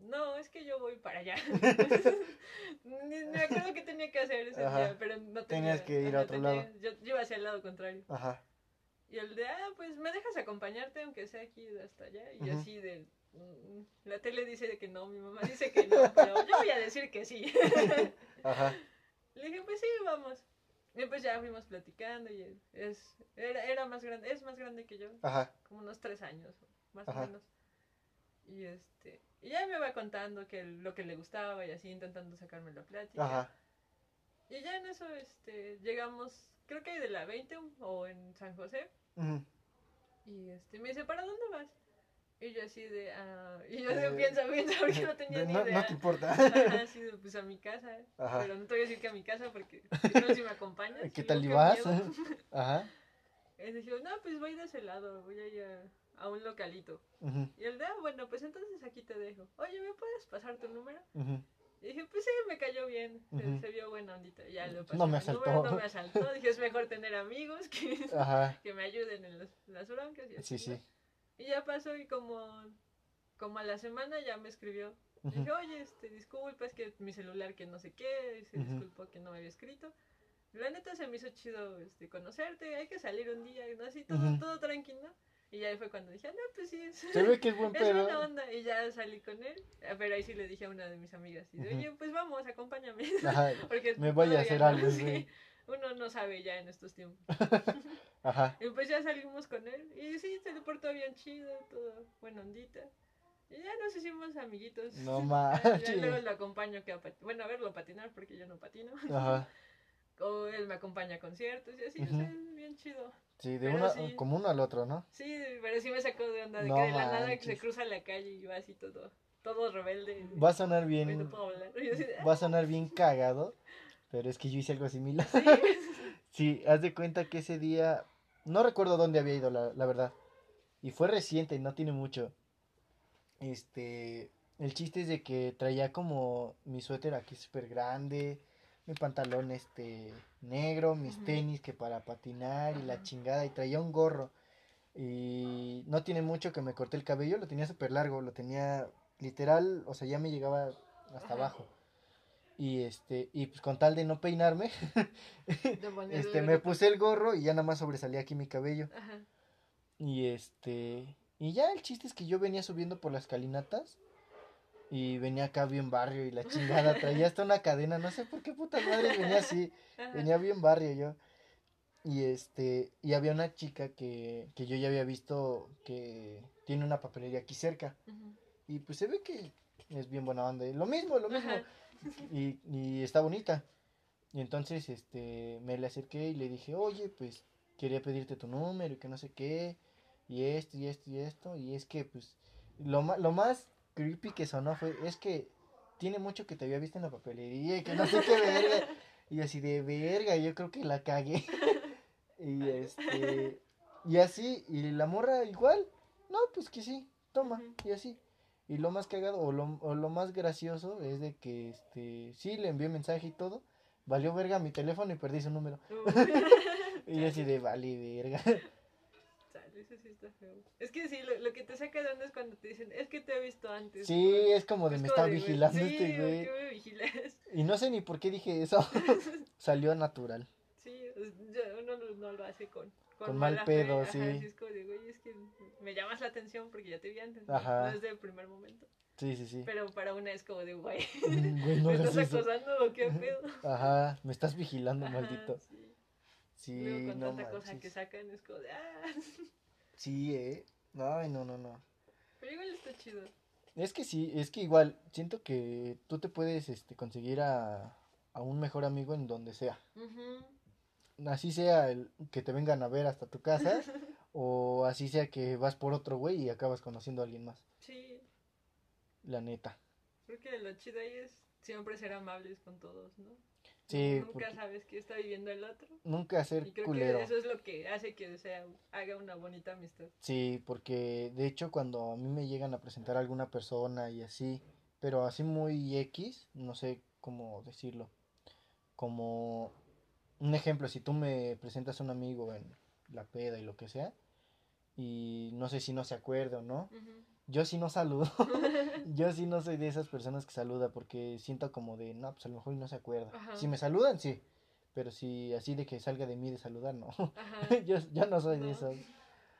no, es que yo voy para allá. Ni me acuerdo qué tenía que hacer ese Ajá. día, pero no tenía. Tenías que ir a otro lado. Yo, yo iba hacia el lado contrario. Ajá. Y el de, ah, pues me dejas acompañarte aunque sea aquí hasta allá. Y yo Ujú. así de, "Mm, la tele dice que no, mi mamá dice que no, pero yo voy a decir que sí. Ajá. Le dije, pues sí, vamos. Y pues ya fuimos platicando y es, era, era más grande, es más grande que yo, Ajá. como unos tres años, más Ajá. o menos. Y este, y ya me va contando que lo que le gustaba y así intentando sacarme la plática. Ajá. Y ya en eso, este, llegamos, creo que de la 20 o en San José. Y este, me dice, ¿para dónde vas? Y yo así de, ah, y yo Eh, de, piensa, piensa, porque no tenía De- ni no, idea. no te importa. Ajá, así de, pues a mi casa. Ajá. Pero no te voy a decir que a mi casa porque qué tal si me acompañas. ¿Qué tal yo, y vas? miedo. Ajá. Y dije, no, pues voy de ese lado, voy a ir a, a un localito. Ujú. Y él ah, bueno, pues entonces aquí te dejo. Oye, ¿me puedes pasar tu número? Ujú. Y dije, pues sí, me cayó bien, se- Ujú. se, vio buena ondita. Ya le pasé No me asaltó. número, no me asaltó. Dije, es mejor tener amigos que, que me ayuden en los- las broncas y así. Sí, ¿no? sí. Y ya pasó y como, como a la semana ya me escribió. Ujú. Dije, oye, este, disculpa, es que mi celular que no sé qué, se disculpó que no me había escrito. La neta se me hizo chido este, conocerte, hay que salir un día, ¿no? Así todo, Ujú. todo tranquilo. Y ya fue cuando dije, "Ah, no, pues sí, es, Se ve que es buen es buena pedo. onda. Y ya salí con él. Ah, Pero ahí sí le dije a una de mis amigas, y Ujú. oye, pues vamos, acompáñame. Ajá. Porque Me voy a hacer algo, sí. Uno no sabe ya en estos tiempos. Ajá. Y pues ya salimos con él. Y sí, se portó bien chido, todo buena ondita. Y ya nos hicimos amiguitos. No manches. luego lo acompaño que a bueno, a verlo patinar porque yo no patino. Ajá. O él me acompaña a conciertos y así, Ujú. o sea, es bien chido. Sí, de Pero una, sí. como uno al otro, ¿no? Sí, pero sí me sacó de onda de No que de la nada que se cruza la calle y va así todo, todo rebelde. Va a sonar no bien, puedo hablar. Así va a sonar bien cagado, pero es que yo hice algo similar. "Sí". Sí, haz de cuenta que ese día, no recuerdo dónde había ido, la, la verdad. Y fue reciente, no tiene mucho. Este, el chiste es de que traía como mi suéter aquí súper grande, mi pantalón este negro, mis tenis que para patinar y la chingada, y traía un gorro. Y no tiene mucho que me corté el cabello, lo tenía súper largo, lo tenía literal, o sea, ya me llegaba hasta abajo. Y este, y pues con tal de no peinarme, De este, me puse el gorro y ya nada más sobresalía aquí mi cabello. Ajá. Y este, y ya el chiste es que yo venía subiendo por las calinatas y venía acá bien barrio y la chingada, traía hasta una cadena, no sé por qué puta madre venía así, Ajá. venía bien barrio yo. Y este, y había una chica que, que yo ya había visto que tiene una papelería aquí cerca. Y pues se ve que es bien buena onda. y Lo mismo, lo mismo. Ajá. Y, y está bonita. Y entonces, este, me le acerqué y le dije, oye, pues, quería pedirte tu número y que no sé qué. Y esto, y esto, y esto. Y es que, pues, lo, lo más creepy que sonó fue, es que tiene mucho que te había visto en la papelería y que no sé qué verga. Y así de verga, yo creo que la cagué. y este, y así, y la morra igual. No, pues que sí, toma, y así. Y lo más cagado, o lo, o lo más gracioso, es de que, este, sí, le envié mensaje y todo. Valió verga mi teléfono y perdí su número. Y yo así de, vale verga. Eso sí está feo. Es que sí, lo, lo que te saca de onda es cuando te dicen, es que te he visto antes. Sí, es como de Es me como está de, vigilando sí, este ¿por güey. qué me vigilas? Y no sé ni por qué dije eso. Salió natural. Sí, uno no, no lo hace con, Con mal mala pedo, fe, sí. Ajá, es como de, güey, es que me llamas la atención porque ya te vi antes. Ajá. No desde el primer momento. Sí, sí, sí. Pero para una es como de, güey, Mm, Güey, no ¿me estás eso. acosando o qué pedo? Ajá, me estás vigilando, Ajá, maldito. Sí. Sí, Luego con no tanta cosa que manches. sacan es como de, ah. Sí, eh. Ay, no, no, no. Pero igual está chido. Es que sí, es que igual, siento que tú te puedes este, conseguir a, a un mejor amigo en donde sea. Ujú. Así sea el que te vengan a ver hasta tu casa, o así sea que vas por otro güey y acabas conociendo a alguien más. Sí, La neta. creo que lo chido ahí es siempre ser amables con todos, ¿no? Sí, Nunca sabes qué está viviendo el otro. nunca ser Y creo culero. que eso es lo que hace que sea, haga una bonita amistad. Sí, porque de hecho cuando a mí me llegan a presentar a alguna persona y así, pero así muy X, no sé cómo decirlo, como un ejemplo, si tú me presentas a un amigo en la peda y lo que sea, y no sé si no se acuerda o no, yo sí no saludo, yo sí no soy de esas personas que saluda porque siento como de, no, pues a lo mejor no se acuerda. Si me saludan, sí, pero si así de que salga de mí de saludar, no, yo, yo no soy de No.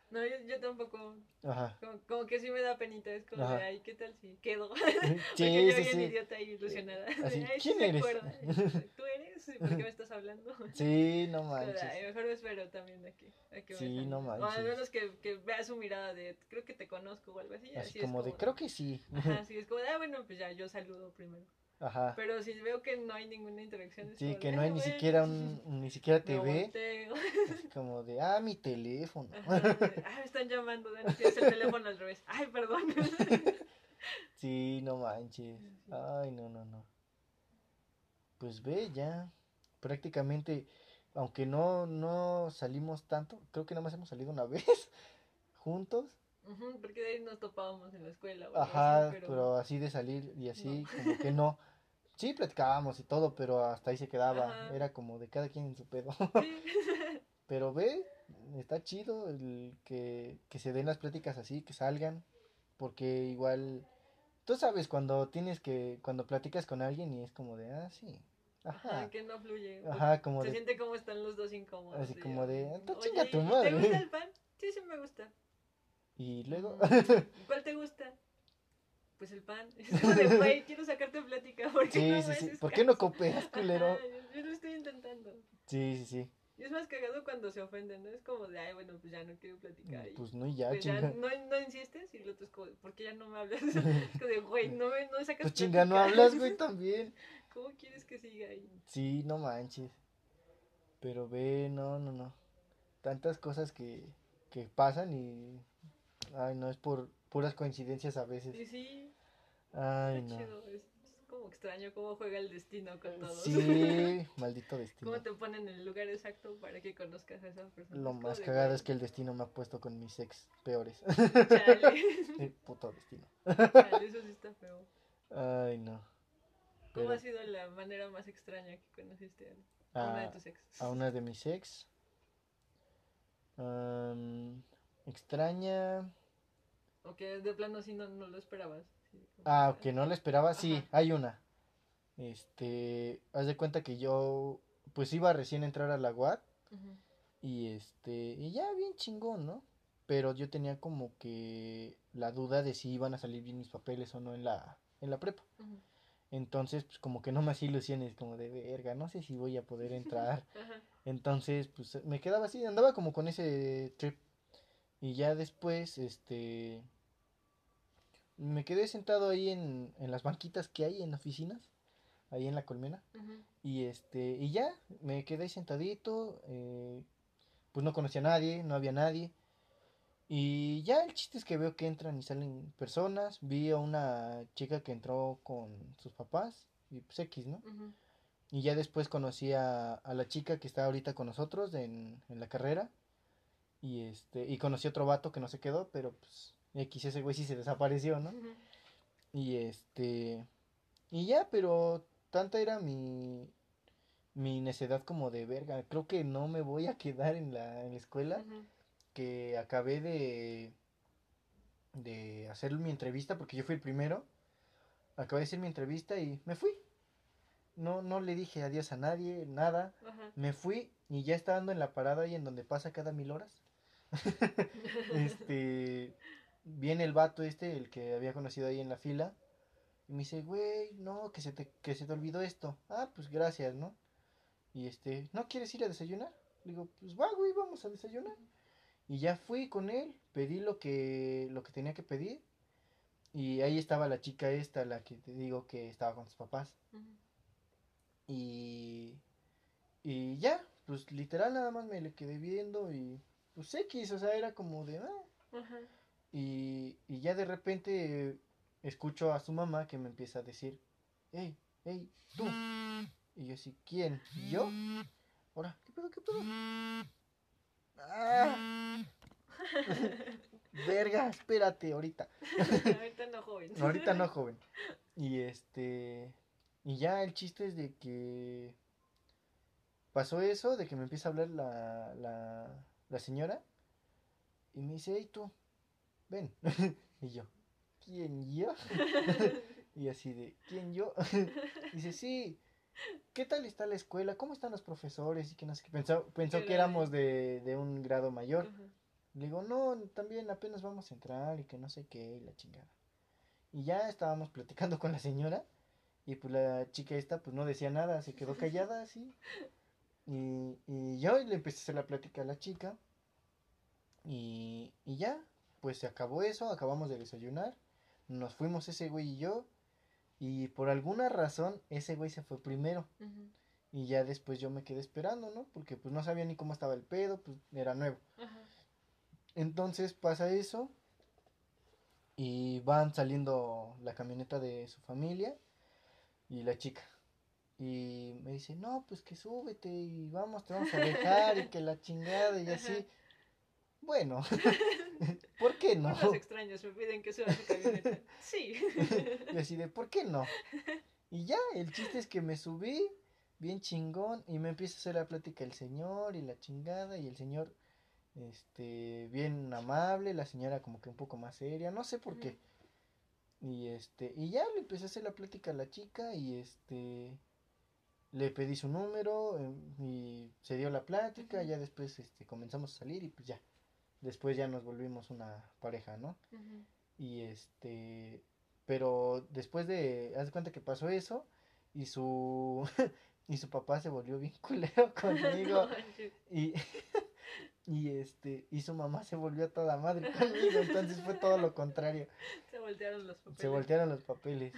No, yo, yo tampoco. Ajá. Como, como que sí me da penita. Es como Ajá. de, ay, ¿qué tal si quedo? Sí, Porque yo sí, sí. idiota y ilusionada. De, Así, ay, ¿quién eres? ¿Tú eres? ¿Por qué me estás hablando? Sí, no de, manches. ay, mejor me espero también a que, a que me Sí, no saludes. O al manches. menos que, que vea su mirada de, creo que te conozco o algo así. Así es como de, creo que sí. Ajá, sí, es como de, ah, bueno, pues ya, yo saludo primero. Ajá. Pero si veo que no hay ninguna interacción, es Sí, como que no hay ni bueno, siquiera un, ni siquiera te ve. como de, ah, mi teléfono. Ajá, ah, me están llamando, Dani, tienes el teléfono al revés. Ay, perdón. Sí, no manches. Ay, no, no, no. Pues ve ya. Prácticamente, aunque no, no salimos tanto, creo que nada más hemos salido una vez juntos. Porque de ahí nos topábamos en la escuela. Ajá, así, pero... así de salir y así, No. como que no. Sí, platicábamos y todo, pero hasta ahí se quedaba. Ajá. Era como de cada quien en su pedo. Sí. Pero ve, está chido el que, que se den las pláticas así, que salgan, porque igual, tú sabes cuando tienes que, cuando platicas con alguien y es como de, ah, sí, Ajá, ajá, que no fluye. ajá, como Se de, siente como están los dos incómodos. Así como de, "Tú "Oye, chinga tu ¿y madre". ¿Te gusta el pan? Sí, sí me gusta. Y luego, ¿Cuál te gusta? Pues el pan. Es como de, güey, quiero sacarte plática. ¿Por qué sí, no sí, me sí, ¿por qué no copias, culero? Ajá, yo, yo lo estoy intentando. Sí, sí, sí, Y es más cagado cuando se ofenden, ¿no? Es como de, ay, bueno, pues ya no quiero platicar. pues no, ya, pues ya chinga, no, no insistes y el otro es como, ¿por qué ya no me hablas? Es como de, güey, no me, no me sacas pues chinga, no plática". hablas, güey, también. ¿Cómo quieres que siga ahí? Sí, no manches. Pero ve, no, no, no. Tantas cosas que, que pasan y, ay, no, es por puras coincidencias a veces. Y sí, Ay, no. chido. Es, es como extraño cómo juega el destino con todos. Sí, maldito destino. Cómo te ponen en el lugar exacto para que conozcas a esa persona. Lo más cagado es que el destino me ha puesto con mis ex peores. Chale. Sí, Puto destino. Chale, eso sí está feo. Ay, no. ¿Cómo ha sido la manera más extraña que conociste a a una de a, tus ex? a una de mis ex. am, extraña. O que de plano sí no, no lo esperabas. Ah, que no la esperaba, sí, Ajá. hay una. Este, haz de cuenta que yo, pues iba recién a entrar a la UAT y este, y ya bien chingón, ¿no? Pero yo tenía como que la duda de si iban a salir bien mis papeles o no en la, en la prepa. Entonces, pues como que no me hacía ilusiones, como de verga, no sé si voy a poder entrar. Entonces, pues me quedaba así, andaba como con ese trip. Y ya después, este, me quedé sentado ahí en, en las banquitas que hay en oficinas, ahí en la colmena. Y este, y ya, me quedé sentadito, eh, pues no conocía a nadie, no había nadie. Y ya el chiste es que veo que entran y salen personas. Vi a una chica que entró con sus papás, y pues X, ¿no? Y ya después conocí a, a la chica que está ahorita con nosotros en, en la carrera. Y este, y conocí otro vato que no se quedó, pero pues X ese güey sí se desapareció, ¿no? Y este, y ya, pero tanta era mi, mi necedad como de verga. Creo que no me voy a quedar en la, en la escuela. Que acabé de, de hacer mi entrevista, porque yo fui el primero, acabé de hacer mi entrevista y me fui. No, no le dije adiós a nadie, nada. Me fui y ya estando en la parada ahí en donde pasa cada mil horas. este, viene el vato este, el que había conocido ahí en la fila, y me dice, güey, no, que se te, que se te olvidó esto. Ah, pues gracias, ¿no? Y este, ¿no quieres ir a desayunar? Le digo, pues va, güey, vamos a desayunar. Y ya fui con él, pedí lo que, lo que tenía que pedir. Y ahí estaba la chica esta, la que te digo que estaba con sus papás. Y, y ya, pues literal nada más me le quedé viendo y pues X, o sea, era como de... "Ah". Ajá. Y, y ya de repente eh, escucho a su mamá que me empieza a decir, hey, hey, tú. Y yo así, ¿quién? ¿Yo? Ahora, ¿qué pedo, qué pedo? Ah. Verga, espérate, ahorita. Ahorita no, joven. Ahorita no, joven. Y este. Y ya el chiste es de que. Pasó eso, de que me empieza a hablar la, la, la señora. Y me dice, hey tú, ven. y yo, ¿quién yo? y así de, ¿quién yo? dice, sí. ¿Qué tal está la escuela? ¿Cómo están los profesores? Y que no sé qué. Pensó, pensó que éramos de, de un grado mayor. Ajá. Le digo, no, también apenas vamos a entrar y que no sé qué, y la chingada. Y ya estábamos platicando con la señora y pues la chica esta pues no decía nada, se quedó callada así. Y, y yo le empecé a hacer la plática a la chica y, y ya, pues se acabó eso, acabamos de desayunar, nos fuimos ese güey y yo y por alguna razón ese güey se fue primero. Y ya después yo me quedé esperando, ¿no? Porque pues no sabía ni cómo estaba el pedo, pues era nuevo. Entonces pasa eso y van saliendo la camioneta de su familia y la chica. Y me dice, no, pues que súbete y vamos, te vamos a dejar y que la chingada y así. Ajá. Bueno, ¿por qué no? Extraños me piden que suba su camioneta. Sí. Y así de, ¿por qué no? Y ya, el chiste es que me subí, bien chingón, y me empieza a hacer la plática el señor y la chingada, y el señor, este, bien amable, la señora como que un poco más seria, no sé por qué. Y este, y ya le empecé a hacer la plática a la chica, y este, le pedí su número, em, y se dio la plática, ya después, este, comenzamos a salir, y pues ya, después ya nos volvimos una pareja, ¿no? Y este, pero después de, haz de cuenta que pasó eso y su y su papá se volvió bien culero conmigo No y y este y su mamá se volvió toda madre conmigo, entonces fue todo lo contrario. Se voltearon los papeles. Se voltearon los papeles.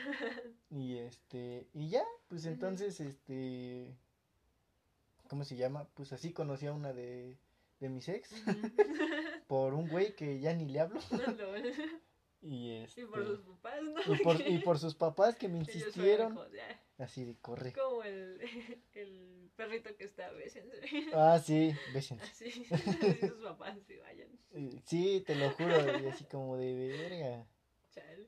Y este, y ya, pues entonces este ¿cómo se llama? Pues así conocí a una de de mis ex por un güey que ya ni le hablo y este Y por sus papás, ¿no? y por, Que y por sus papás que me insistieron "Ah", así de corre. Como el, el perrito que está, bésense. Ah, sí, bésense. Así, así sus papás se vayan. Eh, Sí, te lo juro, y así como de verga. Chal.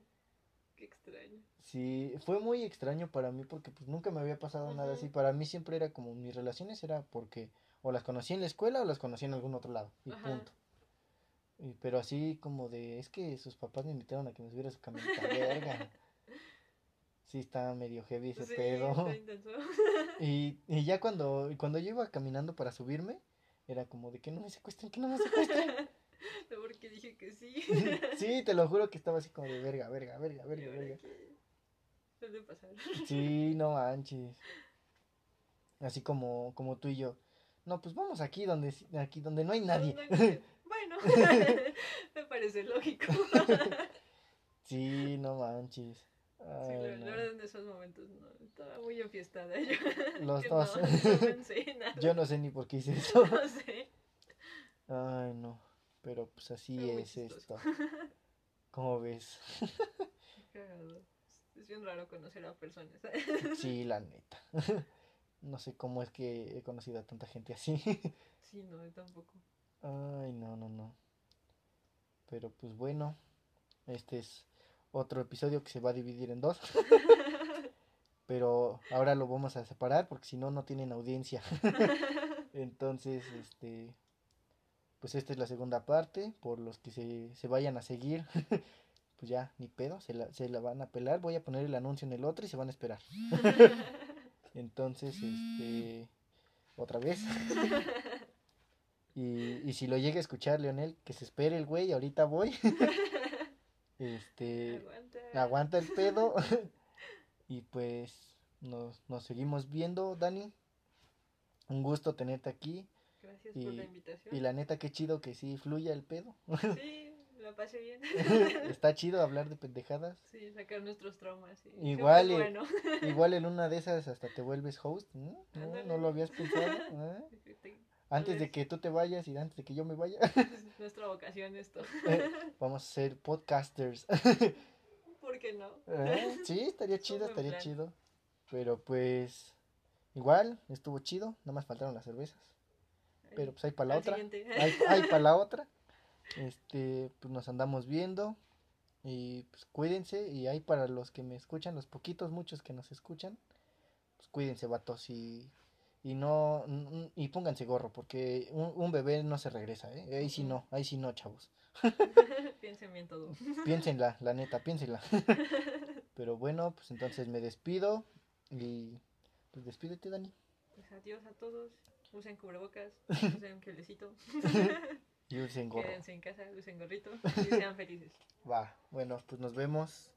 Qué extraño. Sí, fue muy extraño para mí porque pues nunca me había pasado nada así. Para mí siempre era como mis relaciones era porque o las conocí en la escuela o las conocí en algún otro lado y Ajá. punto. Y- pero así como de, es que sus papás me invitaron a que me subiera a su camioneta, verga. Sí, está medio heavy ese Sí, pedo. Y, y ya cuando, cuando yo iba caminando para subirme, era como de que no me secuestren, que no me secuestren. No, porque dije que sí. Sí, te lo juro que estaba así como de verga, verga, verga, verga, verga. Pasar. Sí, no manches. Así como, como tú y yo. No, pues vamos aquí donde, aquí donde no hay nadie. Bueno, me parece lógico. Sí, no manches. Sí, la, no. la verdad en esos momentos no, estaba muy enfiestada yo. Los dos. No, no pensé nada. Yo no sé ni por qué hice eso. No sé. Ay, no. Pero pues así es esto. ¿Cómo ves? Qué cagado. Es bien raro conocer a personas. Sí, la neta. No sé cómo es que he conocido a tanta gente así. Sí, no, yo tampoco. Ay, no, no, no. Pero pues bueno, este es otro episodio que se va a dividir en dos. Pero ahora lo vamos a separar porque si no, no tienen audiencia. Entonces, este, pues esta es la segunda parte. Por los que se, se vayan a seguir, pues ya, ni pedo, se la, se la van a pelar. Voy a poner el anuncio en el otro y se van a esperar. Entonces, este, otra vez. y, y si lo llega a escuchar, Leonel, que se espere el güey, ahorita voy. este, Aguanta. aguanta el pedo. y pues nos, nos seguimos viendo, Dani. Un gusto tenerte aquí. Gracias y- por la invitación. Y la neta, qué chido que sí fluya el pedo. Sí, la pasé bien. Está chido hablar de pendejadas. Sí, sacar nuestros traumas. sí. Igual, y- bueno. Igual en una de esas hasta te vuelves host. ¿no? ¿No. ¿No lo habías pensado? ¿eh? Antes de que tú te vayas y antes de que yo me vaya, Es nuestra vocación esto. eh, vamos a ser podcasters. ¿Por qué no? ¿Eh? Sí, estaría chido, estaría plan. chido. Pero pues, igual, estuvo chido. Nada más faltaron las cervezas. Pero pues hay para la Al otra. siguiente. Hay, hay para la otra. Este, pues nos andamos viendo. Y pues cuídense. Y hay para los que me escuchan, los poquitos, muchos que nos escuchan. Pues cuídense, vatos. Y, y no. Y pónganse gorro, porque un, un bebé no se regresa, ¿eh? Ahí sí no, ahí sí no, chavos. Piensen bien todo. Piénsenla, la neta, piénsenla. Pero bueno, pues entonces me despido. Y pues despídete, Dani. Pues adiós a todos. Usen cubrebocas. Usen gelecito. Y usen gorro. Quédense en casa, usen gorrito y sean felices. Va, bueno, pues nos vemos.